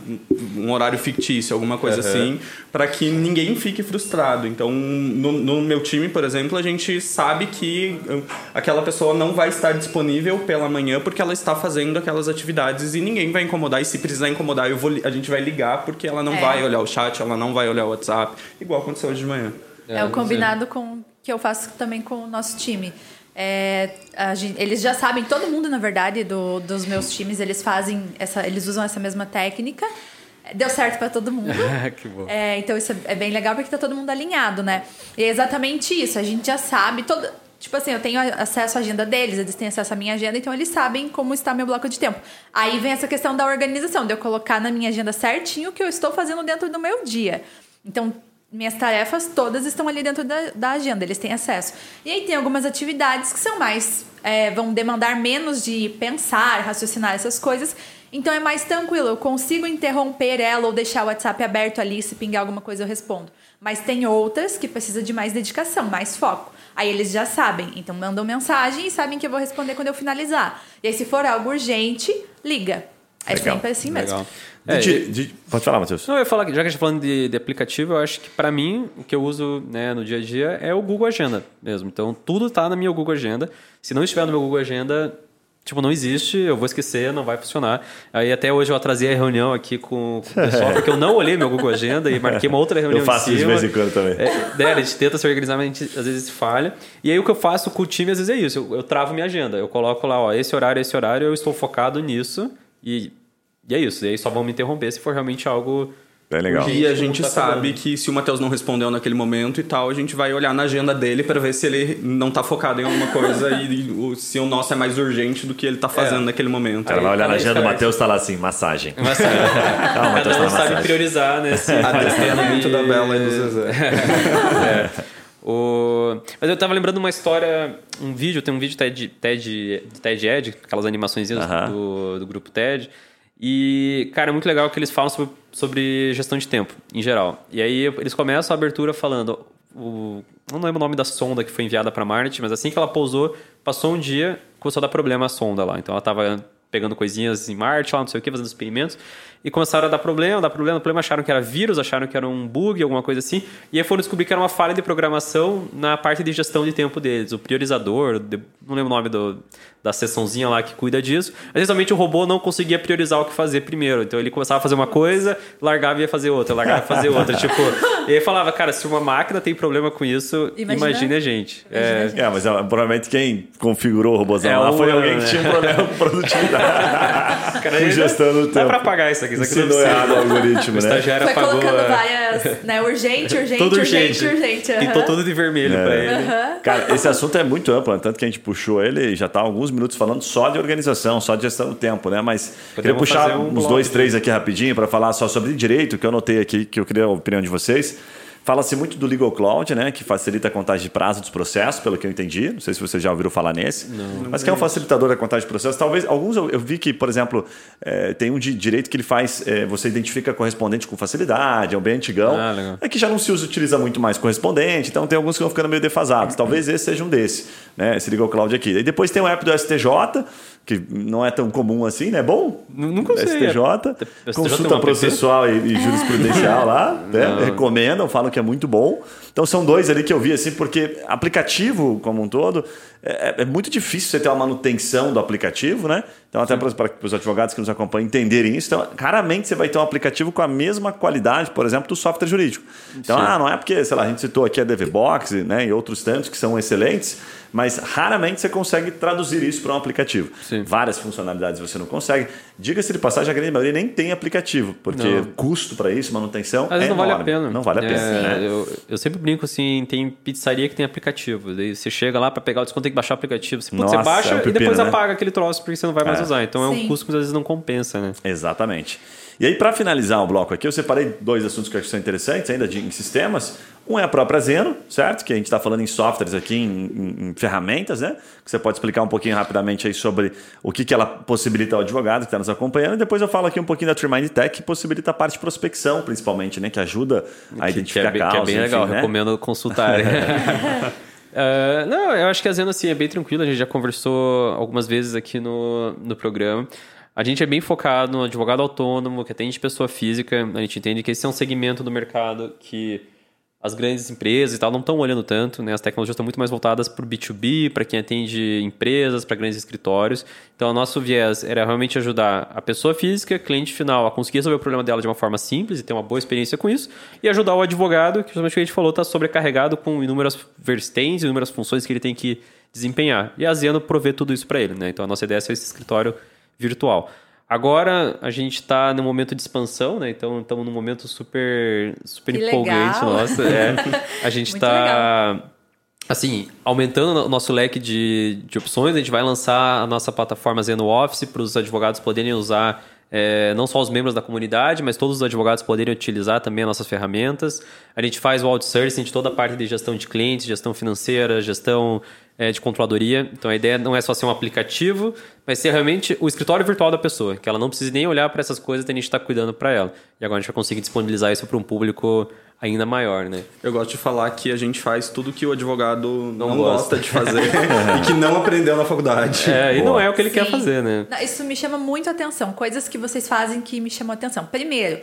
Um horário fictício, alguma coisa Aham. assim, para que ninguém fique frustrado. Então, no, no meu time, por exemplo, a gente sabe que uh, aquela pessoa não vai estar disponível pela manhã porque ela está fazendo aquelas atividades e ninguém vai incomodar. E se precisar incomodar, eu vou, a gente vai ligar porque ela não É. vai olhar o chat, ela não vai olhar o WhatsApp, igual aconteceu hoje de manhã. É, o combinado com que eu faço também com o nosso time. É, a gente- eles já sabem, todo mundo, na verdade, do- dos meus times, eles fazem essa, eles usam essa mesma técnica. Deu certo para todo mundo. que bom. É, então isso é bem legal porque tá todo mundo alinhado, né? E é exatamente isso. A gente já sabe todo. Tipo assim, eu tenho acesso à agenda deles, eles têm acesso à minha agenda, então eles sabem como está meu bloco de tempo. Aí vem essa questão da organização, de eu colocar na minha agenda certinho o que eu estou fazendo dentro do meu dia. Então, minhas tarefas todas estão ali dentro da, da agenda, eles têm acesso. E aí tem algumas atividades que são mais. é, vão demandar menos de pensar, raciocinar essas coisas. Então é mais tranquilo, eu consigo interromper ela ou deixar o WhatsApp aberto ali, se pingar alguma coisa eu respondo. Mas tem outras que precisam de mais dedicação, mais foco. Aí eles já sabem, então mandam mensagem e sabem que eu vou responder quando eu finalizar. E aí se for algo urgente, liga. É Legal, sempre assim mesmo. Legal. É, De- de- pode falar, Matheus. Não, eu ia falar já que a gente tá falando de, de aplicativo, eu acho que pra mim, o que eu uso né, no dia a dia é o Google Agenda mesmo. Então, tudo tá na minha Google Agenda. Se não estiver no meu Google Agenda, tipo, não existe, eu vou esquecer, não vai funcionar. Aí até hoje eu atrasei a reunião aqui com, com o pessoal, porque eu não olhei meu Google Agenda e marquei uma outra reunião Eu faço isso de vez em quando também. É, né, a gente tenta se organizar, mas a gente às vezes falha. E aí o que eu faço com o time às vezes é isso. Eu, eu travo minha agenda. Eu coloco lá, ó, esse horário, esse horário, eu estou focado nisso. E, e é isso. E aí só vão me interromper se for realmente algo. É legal. E a gente tá sabe falando. que se o Matheus não respondeu naquele momento e tal, a gente vai olhar na agenda dele para ver se ele não tá focado em alguma coisa e, o- se o nosso é mais urgente do que ele tá fazendo É. naquele momento. Cara vai olhar na agenda do Matheus tá lá assim, massagem. Mas sabe, Ah, o Matheus tá sabe massagem. priorizar nesse. Adestramento da Bela e do Zezé. O... Mas eu tava lembrando uma história, um vídeo, tem um vídeo TED, TED, TED Ed, aquelas animações Aham. do, do grupo TED. E, cara, é muito legal que eles falam sobre, sobre gestão de tempo, em geral. E aí eles começam a abertura falando. O, não lembro o nome da sonda que foi enviada para Marte, mas assim que ela pousou, passou um dia, começou a dar problema a sonda lá. Então ela tava pegando coisinhas em Marte, lá, não sei o que, fazendo experimentos. E começaram a dar problema, dar problema, problema. Acharam que era vírus, acharam que era um bug, alguma coisa assim. E aí foram descobrir que era uma falha de programação na parte de gestão de tempo deles. O priorizador, não lembro o nome do, da seçãozinha lá que cuida disso. Mas geralmente o robô não conseguia priorizar o que fazer primeiro. Então ele começava a fazer uma coisa, largava e ia fazer outra, largava e ia fazer outra. tipo, e aí falava, cara, se uma máquina tem problema com isso, Imagina- imagine a gente. Imagina É, a gente. É, mas é, provavelmente quem configurou o robôzão É lá o foi alguém que né? tinha um problema com produtividade. cara, gestão do Dá tempo. pra apagar isso aqui. Isso aqui não Ensinou precisa. errado o algoritmo, O né? estagiário Foi apagou. colocando é. várias, né? Urgente, urgente, Tudo urgente, urgente. urgente. Pintou aham. tudo de vermelho pra ele. Cara, esse assunto é muito amplo, né? tanto que a gente puxou ele e já tá há alguns minutos falando só de organização, só de gestão do tempo, né? Mas queria Podemos puxar fazer um uns dois, três aqui rapidinho para falar só sobre direito, que eu notei aqui, que eu queria a opinião de vocês. Fala-se muito do Legal Cloud, né? Que facilita a contagem de prazo dos processos, pelo que eu entendi. Não sei se vocês já ouviram falar nesse. Mas que é um facilitador da contagem de processos. Talvez, alguns eu, eu vi que, por exemplo, eh, tem um de direito que ele faz, eh, você identifica correspondente com facilidade, é um bem antigão. Ah, legal. É que já não se usa, utiliza muito mais correspondente, então tem alguns que vão ficando meio defasados. Talvez esse seja um desses, né? Esse Legal Cloud aqui. E depois tem o app do STJ, que não é tão comum assim, né? Bom? Nu- nunca usei. STJ, STJ consulta processual e, e jurisprudencial lá, né? recomendam, falam que é muito bom. Então são dois ali que eu vi assim, porque aplicativo como um todo é, é muito difícil você ter uma manutenção do aplicativo, né? Então até para, para os advogados que nos acompanham entenderem isso, então raramente você vai ter um aplicativo com a mesma qualidade, por exemplo, do software jurídico. Então Sim. ah, não é porque, sei lá, a gente citou aqui a DVBox, né, e outros tantos que são excelentes, mas raramente você consegue traduzir isso para um aplicativo. Sim. Várias funcionalidades você não consegue. Diga-se de passagem, a grande maioria nem tem aplicativo, porque Não. custo para isso, manutenção, Às vezes é não vale a enorme. pena. Não vale a pena. É, né? eu, eu sempre brinco assim, tem pizzaria que tem aplicativo. Daí você chega lá pra pegar o desconto, tem que baixar o aplicativo. Você, Nossa, você baixa é um e pepino, depois né? apaga aquele troço porque você não vai mais É. usar. Então é um Sim. custo que às vezes não compensa, né? Exatamente. E aí, para finalizar o bloco aqui, eu separei dois assuntos que eu acho que são interessantes ainda de, em sistemas. Um é a própria Zeno, certo? Que a gente está falando em softwares aqui, em, em- em ferramentas, né? Que você pode explicar um pouquinho rapidamente aí sobre o que, que ela possibilita ao advogado que está nos acompanhando. E depois eu falo aqui um pouquinho da Trimind Tech, que possibilita a parte de prospecção, principalmente, né? Que ajuda a Que- identificar que é, bem- que é causas. bem legal, enfim, né? recomendo consultar. Ah, não, eu acho que a Zeno assim, é bem tranquila, a gente já conversou algumas vezes aqui no, no programa. A gente é bem focado no advogado autônomo, que atende pessoa física. A gente entende que esse é um segmento do mercado que as grandes empresas e tal não estão olhando tanto, né? As tecnologias estão muito mais voltadas para o B2B, para quem atende empresas, para grandes escritórios. Então, o nosso viés era realmente ajudar a pessoa física, cliente final, a conseguir resolver o problema dela de uma forma simples e ter uma boa experiência com isso, e ajudar o advogado, que justamente o que a gente falou, está sobrecarregado com inúmeras vertentes, inúmeras funções que ele tem que desempenhar. E a Zeno provê tudo isso para ele, né? Então, a nossa ideia é ser esse escritório virtual. Agora a gente está num momento de expansão, né? Então estamos num momento super, super Que empolgante, legal. nossa. É. A gente está assim, aumentando o nosso leque de, de opções. A gente vai lançar a nossa plataforma Zeno Office para os advogados poderem usar é, não só os membros da comunidade, mas todos os advogados poderem utilizar também as nossas ferramentas. A gente faz o outsourcing de toda a parte de gestão de clientes, gestão financeira, gestão é, de controladoria. Então a ideia não é só ser um aplicativo, mas ser realmente o escritório virtual da pessoa, que ela não precise nem olhar para essas coisas e a gente está cuidando para ela. E agora a gente vai conseguir disponibilizar isso para um público ainda maior, né? Eu gosto de falar que a gente faz tudo que o advogado não, Não gosta gosta. de fazer e que não aprendeu na faculdade. É, e não Boa. é o que ele quer Sim. fazer, né? Isso me chama muito a atenção. Coisas que vocês fazem que me chamam a atenção. Primeiro,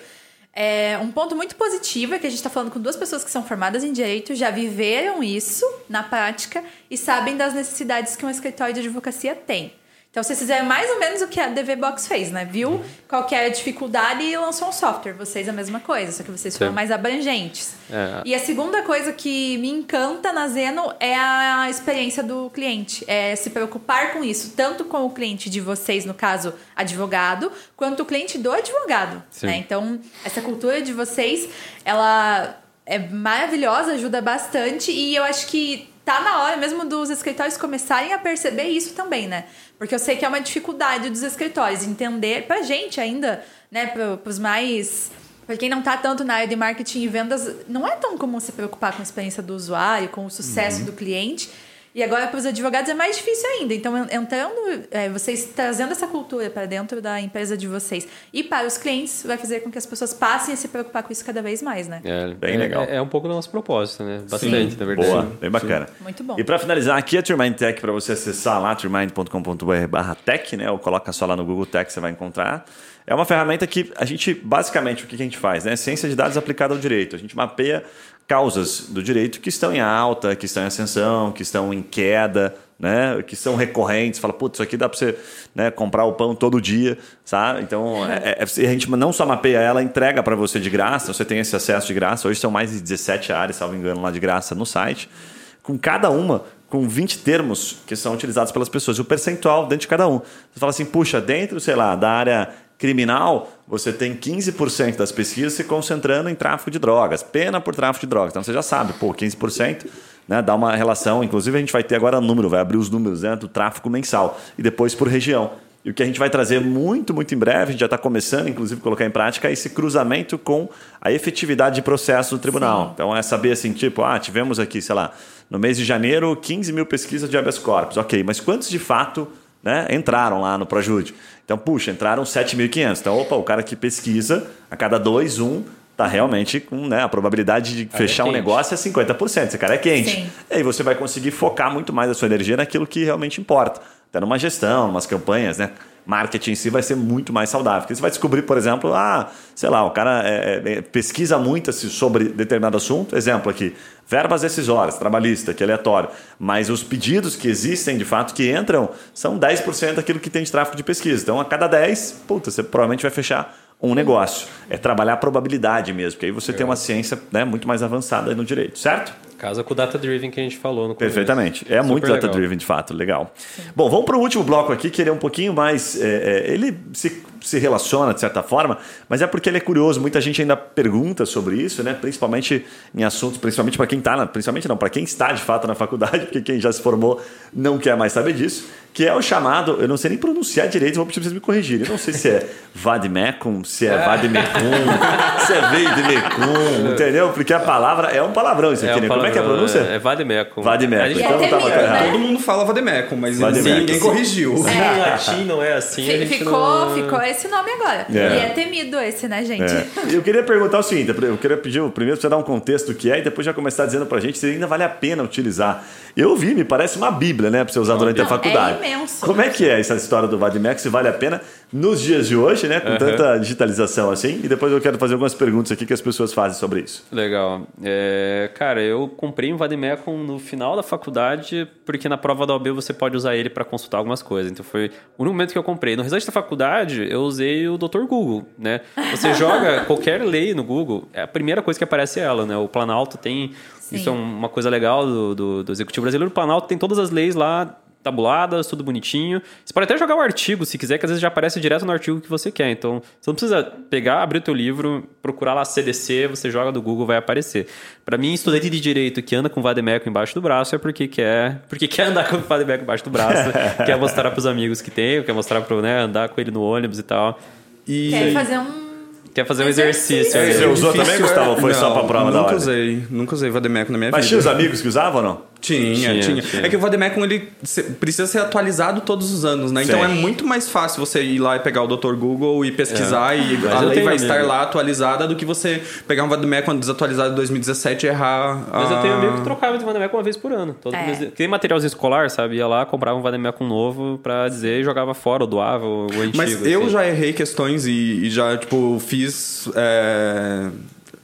é, um ponto muito positivo é que a gente está falando com duas pessoas que são formadas em direito, já viveram isso na prática e sabem das necessidades que um escritório de advocacia tem. Então, vocês fizeram mais ou menos o que a DV Box fez, né? Viu qual que era a dificuldade e lançou um software. Vocês a mesma coisa, só que vocês foram mais abrangentes. É. E a segunda coisa que me encanta na Zeno é a experiência do cliente. É se preocupar com isso, tanto com o cliente de vocês, no caso, advogado, quanto o cliente do advogado. Né? Então, essa cultura de vocês, ela é maravilhosa, ajuda bastante, e eu acho que tá na hora mesmo dos escritórios começarem a perceber isso também, né? Porque eu sei que é uma dificuldade dos escritórios entender, pra gente ainda, né, pro, pros mais. Pra quem não tá tanto na área de marketing e vendas, não é tão comum se preocupar com a experiência do usuário, com o sucesso do cliente. E agora para os advogados é mais difícil ainda. Então, en- entrando, é, vocês trazendo essa cultura para dentro da empresa de vocês e para os clientes, vai fazer com que as pessoas passem a se preocupar com isso cada vez mais, né? É, Bem é- legal. É, é um pouco do nosso propósito, né? Bastante, na verdade. Boa, bem bacana. Muito bom. E para finalizar aqui, a Trimind Tech, para você acessar lá, trimind.com.br barra tech, né? Ou coloca só lá no Google Tech, você vai encontrar. É uma ferramenta que a gente, basicamente, o que a gente faz? Né? Ciência de dados aplicada ao direito. A gente mapeia causas do direito que estão em alta, que estão em ascensão, que estão em queda, né? Que são recorrentes. Fala, putz, isso aqui dá para você né, comprar o pão todo dia, sabe? Então, é, é, a gente não só mapeia ela, entrega para você de graça, você tem esse acesso de graça. Hoje são mais de 17 áreas, salvo engano, lá de graça no site. Com cada uma com 20 termos que são utilizados pelas pessoas, e o percentual dentro de cada um. Você fala assim, puxa, dentro, sei lá, da área criminal, você tem 15% das pesquisas se concentrando em tráfico de drogas, pena por tráfico de drogas. Então você já sabe, pô, 15% né, dá uma relação, inclusive a gente vai ter agora número, vai abrir os números né, do tráfico mensal e depois por região. E o que a gente vai trazer muito, muito em breve, a gente já está começando, inclusive, a colocar em prática, é esse cruzamento com a efetividade de processo do tribunal. Sim. Então é saber assim, tipo, ah, tivemos aqui, sei lá, no mês de janeiro, 15 mil pesquisas de habeas corpus. Ok, mas quantos de fato né, entraram lá no Projude? Então, puxa, entraram 7.500. Então, opa, o cara que pesquisa, a cada dois, um, tá realmente com né, a probabilidade de cara fechar é um negócio é 50%. Esse cara é quente. Sim. E aí você vai conseguir focar muito mais a sua energia naquilo que realmente importa. Até numa gestão, umas campanhas, né? marketing em si vai ser muito mais saudável. Porque você vai descobrir, por exemplo, ah, sei lá, o cara é, é, pesquisa muito sobre determinado assunto. Exemplo aqui, verbas decisórias, trabalhista, que é aleatório. Mas os pedidos que existem, de fato, que entram, são 10% daquilo que tem de tráfego de pesquisa. Então, a cada 10, puta, você provavelmente vai fechar um negócio. É trabalhar a probabilidade mesmo, porque aí você é. tem uma ciência né, muito mais avançada no direito, certo? Casa com o data driven que a gente falou no começo. Perfeitamente. É Super muito data legal. driven de fato, legal. Sim. Bom, vamos para o último bloco aqui, que ele é um pouquinho mais. É, é, ele se, se relaciona de certa forma, mas é porque ele é curioso. Muita gente ainda pergunta sobre isso, né? Principalmente em assuntos, principalmente para quem está, principalmente não, para quem está de fato na faculdade, porque quem já se formou não quer mais saber disso que é o chamado, eu não sei nem pronunciar direito, vou pedir vocês me corrigirem. Eu não sei se é Vadmecum, se é Vadmecum, se é Veidmecum, entendeu? Porque a palavra é um palavrão isso aqui, é né? Como é que é a pronúncia? É Vadmecum. Vadmecum, então não tava errado. Todo mundo fala Vadmecum, mas Vademecum. ninguém corrigiu. É. Em latim não é assim, ficou, não... ficou esse nome agora. É. E é temido esse, né, gente? É. Eu queria perguntar o seguinte, eu queria pedir primeiro pra você dar um contexto do que é e depois já começar dizendo pra gente se ainda vale a pena utilizar. Eu vi, me parece uma bíblia, né, pra você usar durante não, a faculdade. É imenso. Como é que é essa história do Vadimex, se vale a pena nos dias de hoje, né? Com uhum. tanta digitalização assim. E depois eu quero fazer algumas perguntas aqui que as pessoas fazem sobre isso. Legal. É, cara, eu comprei um Vademecum no final da faculdade, porque na prova da OB você pode usar ele para consultar algumas coisas. Então foi o único momento que eu comprei. No restante da faculdade, eu usei o Dr. Google, né? Você joga qualquer lei no Google, é a primeira coisa que aparece é ela, né? O Planalto tem. Sim. Isso é uma coisa legal do, do, do Executivo Brasileiro. O Planalto tem todas as leis lá tabuladas, tudo bonitinho. Você pode até jogar o artigo, se quiser, que às vezes já aparece direto no artigo que você quer. Então, você não precisa pegar, abrir o teu livro, procurar lá CDC, você joga do Google, vai aparecer. Para mim, estudante de direito que anda com o Vademeco embaixo do braço é porque quer, porque quer andar com o Vademeco embaixo do braço, quer mostrar para os amigos que tem, quer mostrar para né, andar com ele no ônibus e tal. E... Quer fazer um Quer fazer um exercício. exercício. Você usou também, Gustavo? Foi não, só pra prova da hora? Nunca usei. Nunca usei Vademecum na minha Mas vida. Mas tinha os amigos que usavam ou não? Tinha, tinha, tinha, tinha. É que o Vademecum ele precisa ser atualizado todos os anos, né? Sim. Então é muito mais fácil você ir lá e pegar o Dr. Google e pesquisar é. e Mas a lei vai amigo. estar lá atualizada do que você pegar um Vademecum desatualizado de 2017 e errar. Mas a... eu tenho amigo que trocava de Vademecum uma vez por ano. Todo é. mês... Tem material escolar, sabe? Ia lá, comprava um Vademecum novo pra dizer e jogava fora, ou doava o antigo. Mas eu assim. já errei questões e, e já, tipo, fiz. É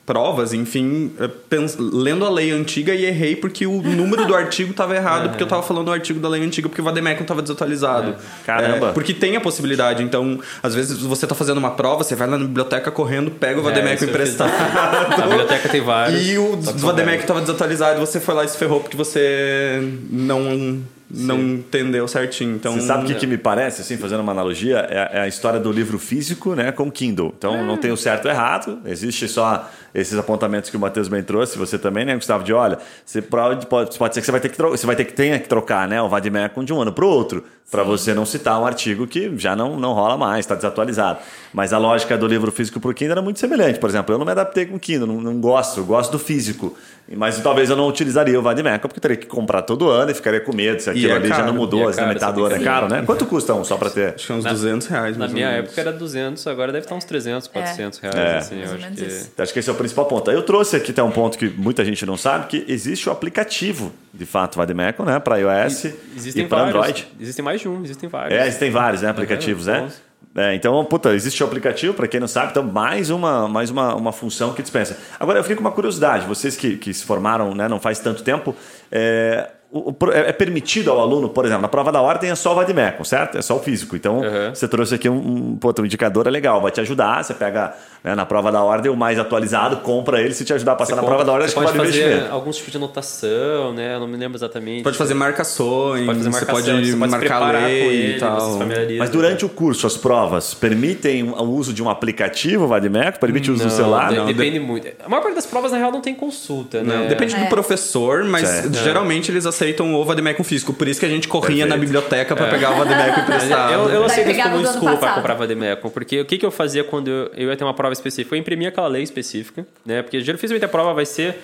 provas, enfim, eh, lendo a lei antiga e errei porque o número do artigo estava errado, é. porque eu estava falando o artigo da lei antiga porque o Vademecum estava desatualizado. É. Caramba! É, porque tem a possibilidade, então, às vezes você está fazendo uma prova, você vai na biblioteca correndo, pega o é, Vademecum emprestado. a biblioteca tem vários. E o Vademecum estava desatualizado, você foi lá e se ferrou porque você não não Sim. entendeu certinho. Então, Você sabe o que, que me parece, assim, fazendo uma analogia, é, é, a história do livro físico né, com Kindle. Então, não tem o certo e errado, existe só esses apontamentos que o Matheus bem trouxe, você também, né, Gustavo, de olha, você pode, pode, pode ser que você vai ter que, você vai ter que, tenha que trocar né, o Vademecum de um ano para o outro, para você não citar um artigo que já não, não rola mais, está desatualizado. Mas a lógica do livro físico para o Kindle era muito semelhante. Por exemplo, eu não me adaptei com o Kindle, não, não gosto, eu gosto do físico. Mas talvez eu não utilizaria o Vademecum, porque teria que comprar todo ano e ficaria com medo se aquilo é ali caro, já não mudou, as é limitadoras. É caro, né? Quanto custa um só para ter? Acho que é uns na, 200 reais. Na minha época era 200, agora deve estar uns 300, 400 é. reais. É. Assim, eu acho, que... acho que esse é o principal ponto. Eu trouxe aqui até um ponto que muita gente não sabe, que existe o aplicativo, de fato, Vademecum, né? Para iOS e, e para Android. Existem mais de um, existem vários. É, existem vários né, aplicativos, né? É, então, puta, existe o aplicativo, para quem não sabe, então mais uma, mais uma, uma função que dispensa. Agora, eu fico com uma curiosidade, vocês que, que se formaram né, não faz tanto tempo, é, o, é permitido ao aluno, por exemplo, na prova da ordem é só o vademecum, certo? É só o físico. Então, Uhum. você trouxe aqui um, um, puta, um indicador é legal, vai te ajudar, você pega né, na prova da ordem o mais atualizado, compra ele, se te ajudar a passar na prova da ordem, acho você que pode fazer investimento. alguns tipos de anotação, né? Eu não me lembro exatamente. Pode fazer marcações, Pode fazer você marcação, pode você pode marcar lei ele, e tal. você. Mas durante o curso, as provas permitem o uso de um aplicativo, Vademecum? Permite o uso do Não, celular? Não, depende muito. A maior parte das provas, na real, não tem consulta, né? Não, depende É. do professor, mas Certo. geralmente eles aceitam o Vademecum físico. Por isso que a gente corria Perfeito. na biblioteca pra pegar o Vademecum Mas emprestado. eu, eu não aceito isso como desculpa para comprar Vademecum, porque o que, que eu fazia quando eu, eu ia ter uma prova específica? Eu imprimia aquela lei específica, né? Porque dificilmente a prova vai ser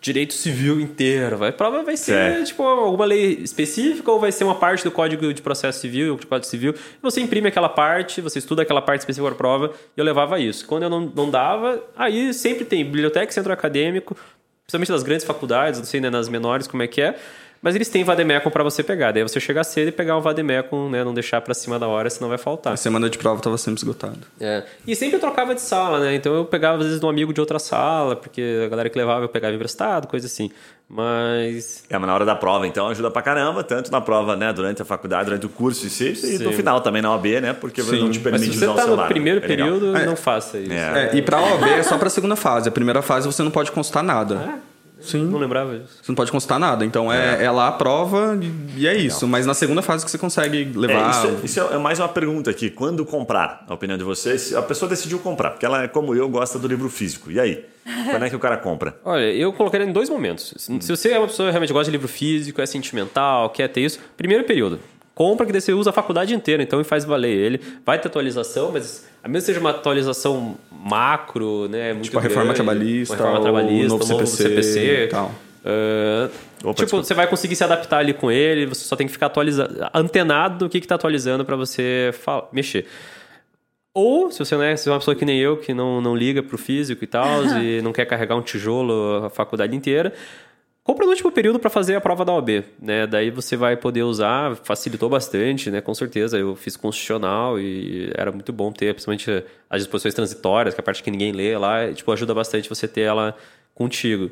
direito civil inteiro. vai- A prova vai ser, Certo. tipo, alguma lei específica ou vai ser uma parte do Código de Processo Civil, do Código Civil. Você imprime aquela parte, você estuda aquela parte específica da prova e eu levava isso. Quando eu não, não dava, aí sempre tem biblioteca, centro acadêmico, principalmente das grandes faculdades, não sei né, nas menores como é que é. Mas eles têm vademecum para você pegar. Daí você chegar cedo e pegar um vademecum, né? Não deixar para cima da hora, senão vai faltar. A semana de prova tava sempre esgotada. É. E sempre eu trocava de sala, né? Então eu pegava às vezes de um amigo de outra sala, porque a galera que levava eu pegava emprestado, coisa assim. Mas. É, mas na hora da prova, então, ajuda pra caramba, tanto na prova, né, durante a faculdade, durante o curso em si, e no final também na OAB, né, porque Sim. não te Mas permite se você usar o tá celular. no primeiro É legal. período, É. não faça isso. É. É, e pra OAB é só pra segunda fase. A primeira fase você não pode consultar nada. Sim. Não lembrava disso. Você não pode consultar nada. Então é, é lá a prova e- e é isso. Mas na segunda fase que você consegue É, levar. isso, é- isso é mais uma pergunta aqui. Quando comprar? A opinião de vocês? A pessoa decidiu comprar, porque ela, é como eu, gosta do livro físico. E aí? Quando é que o cara compra? Olha, eu colocaria em dois momentos. Se se você é uma pessoa que realmente gosta de livro físico, é sentimental, quer ter isso, primeiro período. Compra que daí você usa a faculdade inteira, então e faz valer ele. Vai ter atualização, mas a menos que seja uma atualização macro, né? Muito Tipo a reforma grande, trabalhista, uma reforma o trabalhista, novo um novo CPC CPC. e tal. Ah, Opa, tipo, desculpa. você vai conseguir se adaptar ali com ele, você só tem que ficar atualizando, antenado do que está atualizando para você fala- mexer. Ou, se você não é, se é uma pessoa que nem eu, que não, não liga pro físico e tal, e não quer carregar um tijolo a faculdade inteira, compra no último período para fazer a prova da OAB, né? Daí você vai poder usar, facilitou bastante, né? Com certeza, eu fiz constitucional e era muito bom ter, principalmente as disposições transitórias, que é a parte que ninguém lê lá, tipo, ajuda bastante você ter ela contigo.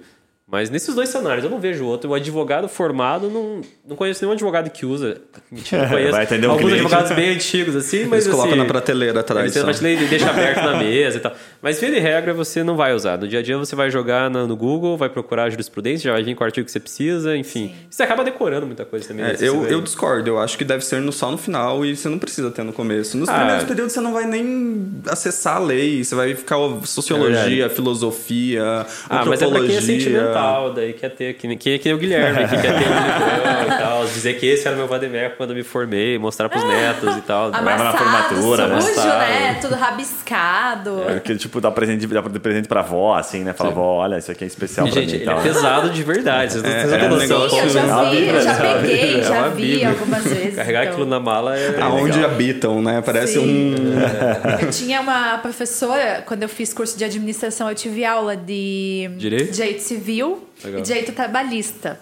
Mas nesses dois cenários, eu não vejo outro. O advogado formado, não, não conheço nenhum advogado que usa. Mentira, não conheço. Vai atender um Alguns cliente. advogados bem antigos, assim, mas Eles colocam assim, na prateleira atrás. ele tem só. uma prateleira e deixa aberto na mesa e tal. Mas, via de regra, você não vai usar. No dia a dia, você vai jogar no, Google, vai procurar a jurisprudência, já vai vir com o artigo que você precisa, enfim. Você acaba decorando muita coisa também. É, né? Eu, eu discordo, eu acho que deve ser no, só no final e você não precisa ter no começo. Nos Ah. primeiros períodos você não vai nem acessar a lei, você vai ficar ó, É sociologia, filosofia, Ah, mas é antropologia. pra quem é sentimental, daí quer ter, que, que, que nem o Guilherme, que quer ter um e tal, dizer que esse era meu vademeco quando eu me formei, mostrar pros netos e tal. Leva na Amassado, formatura, né? sujo, né? Tudo rabiscado. É aquele tipo, dá presente, dá presente pra avó, assim, né? Fala, avó, olha, isso aqui é especial E, pra gente, mim. e ele é tal, né? pesado de verdade. Vocês não É, é um noção. negócio- Sim, eu já É vi, bíblia, eu já né? É peguei, é já vi algumas vezes. Carregar então. aquilo na mala é. Aonde legal. habitam, né? Parece Sim. um. Eu tinha uma professora, quando eu fiz curso de administração, eu tive aula de Direito? civil Legal. e direito trabalhista.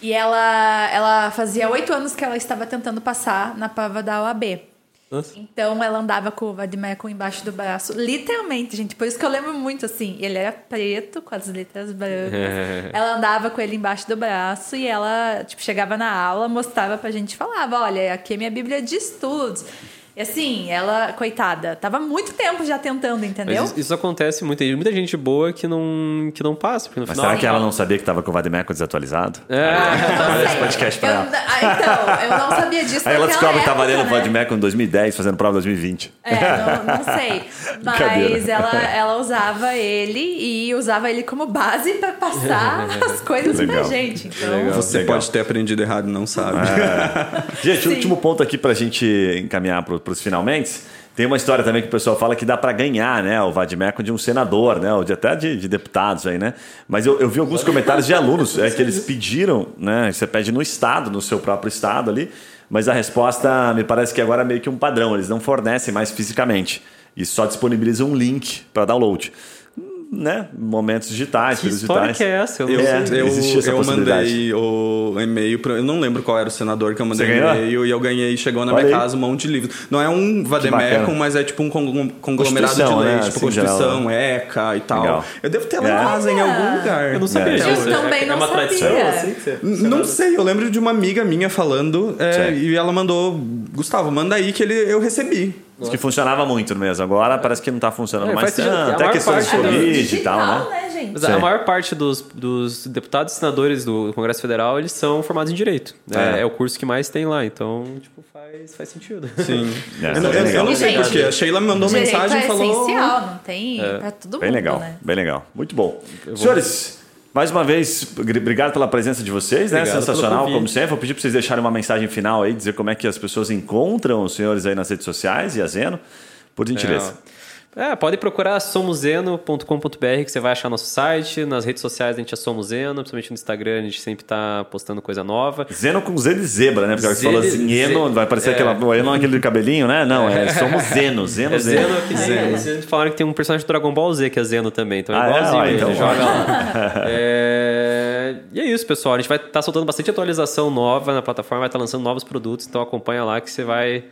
E ela, ela fazia oito anos que ela estava tentando passar na prova da OAB. Nossa. Então ela andava com o Vadimeco embaixo do braço. Literalmente, gente. Por isso que eu lembro muito assim. Ele era preto, com as letras brancas. ela andava com ele embaixo do braço e ela, tipo, chegava na aula, mostrava pra gente e falava: Olha, aqui é minha Bíblia de estudos. E assim, ela, coitada, tava muito tempo já tentando, entendeu? Mas isso, acontece muito. Tem muita gente boa que não, que não passa. Porque no Mas final. será que ela não sabia que tava com o Vademeco desatualizado? É. Não sei. esse podcast pra eu, ela. ah, Então, eu não sabia disso. Aí ela descobre que tava época, lendo o né? Vademeco em 2010, fazendo prova em 2020. É, não, não sei. Mas ela, ela usava ele e usava ele como base pra passar as coisas Legal. pra gente. Então, Legal. Você Legal. pode ter aprendido errado e não sabe. Gente, o Sim. último ponto aqui pra gente encaminhar pro, pros finalmente. Tem uma história também que o pessoal fala que dá pra ganhar, né? O Vadimeco de um senador, né? Ou de, até de, de deputados aí, né? Mas eu, eu vi alguns comentários de alunos é, que eles pediram, né? Você pede no estado, no seu próprio estado ali. Mas a resposta me parece que agora é meio que um padrão. Eles não fornecem mais fisicamente. E só disponibilizam um link para download. Né, momentos digitais, Que história digitais. que é essa? Eu Eu, É, eu, essa eu mandei o e-mail pra. Eu não lembro qual era o senador que eu mandei Você o e-mail e eu ganhei. Chegou na Olha minha aí. casa um monte de livros. Não é um vademecum, mas é tipo um con- conglomerado de Constituição, leis, né? tipo Assim, geral, Constituição, ECA e tal. Legal. Eu devo ter lá em É. casa em algum lugar. Eu não sabia É. disso. Eu também é, não é uma sabia. tradição assim? você- N- Não sei, eu lembro de uma amiga minha falando é, e ela mandou, Gustavo, manda aí que ele, eu recebi. Diz que funcionava muito mesmo. Agora parece que não tá funcionando É, mais tanto. Até questões de Covid e tal, né? né, gente? Mas Sim. a maior parte dos, dos deputados e senadores do Congresso Federal, eles são formados em Direito. É, É. é o curso que mais tem lá, então, tipo, faz, faz sentido. Sim. É, eu, não- eu- eu não sei porquê. A Sheila me mandou mensagem e é falou. essencial, não tem pra todo Bem mundo, legal, né? bem legal. Muito bom. Senhores, mais uma vez, obrigado pela presença de vocês, né? Obrigado Sensacional, como sempre. Vou pedir para vocês deixarem uma mensagem final aí, dizer como é que as pessoas encontram os senhores aí nas redes sociais e a Zeno, por gentileza. É, pode procurar somoseno.com.br que você vai achar nosso site. Nas redes sociais a gente é Somoseno, principalmente no Instagram a gente sempre tá postando coisa nova. Zeno com Z de zebra, né? Porque você de- assim, Eno, Z- vai parecer é. aquela. É aquele cabelinho, né? Não, é somos Zeno, Zeno, É Zeno. Zeno, que Zeno. Eles falaram que tem um personagem do Dragon Ball Z que é Zeno também, então é Ah, é? igualzinho, Ah, ele então. joga lá. É, E é isso, pessoal. A gente vai estar soltando bastante atualização nova na plataforma, vai estar lançando novos produtos, então acompanha lá que você vai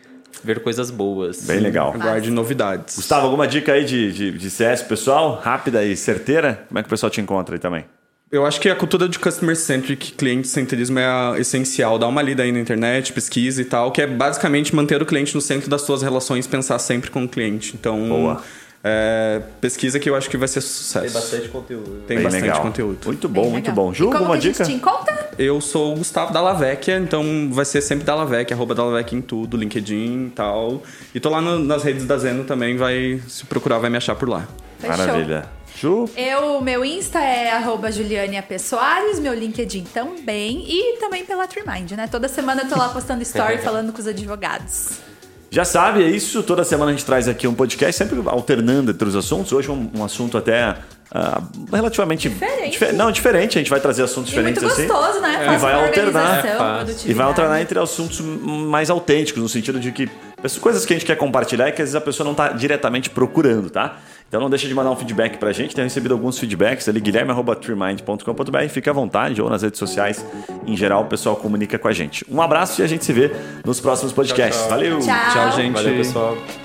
ver coisas boas. Bem legal. Aguarde novidades. Gustavo, alguma dica aí de, de, de CS pessoal? Rápida e certeira? Como é que o pessoal te encontra aí também? Eu acho que a cultura de customer centric, cliente centrismo é a- essencial. Dá uma lida aí na internet, pesquisa e tal, que é basicamente manter o cliente no centro das suas relações, pensar sempre com o cliente. Então, Boa. é, pesquisa que eu acho que vai ser sucesso. Tem bastante conteúdo. Tem Bem bastante legal. conteúdo. Muito bom, Bem muito legal. bom. E Ju, como alguma que a dica? gente te encontra? Eu sou o Gustavo Dallavecchia, então vai ser sempre Dallavecchia, arroba Dallavecchia em tudo, LinkedIn e tal. E tô lá no- nas redes da Zeno também, vai se procurar, vai me achar por lá. Fechou. Maravilha. Ju, Eu, meu Insta é arroba Juliane A. P. Soares, meu LinkedIn também e também pela Trimind, né? Toda semana eu tô lá postando story falando com os advogados. Já sabe, é isso. Toda semana a gente traz aqui um podcast, sempre alternando entre os assuntos. Hoje um, um assunto até ah, relativamente... Diferente. dife- não, diferente. A gente vai trazer assuntos E muito diferentes gostoso, assim. né? E Fácil vai alternar. É. E vai alternar entre assuntos mais autênticos, no sentido de que as coisas que a gente quer compartilhar e que às vezes a pessoa não está diretamente procurando, tá? Então não deixa de mandar um feedback pra gente. Tenho recebido alguns feedbacks ali, guilherme.treemind.com.br. Fique à vontade ou nas redes sociais. Em geral, o pessoal comunica com a gente. Um abraço e a gente se vê nos próximos podcasts. Valeu! Tchau. Tchau, gente. Valeu, pessoal.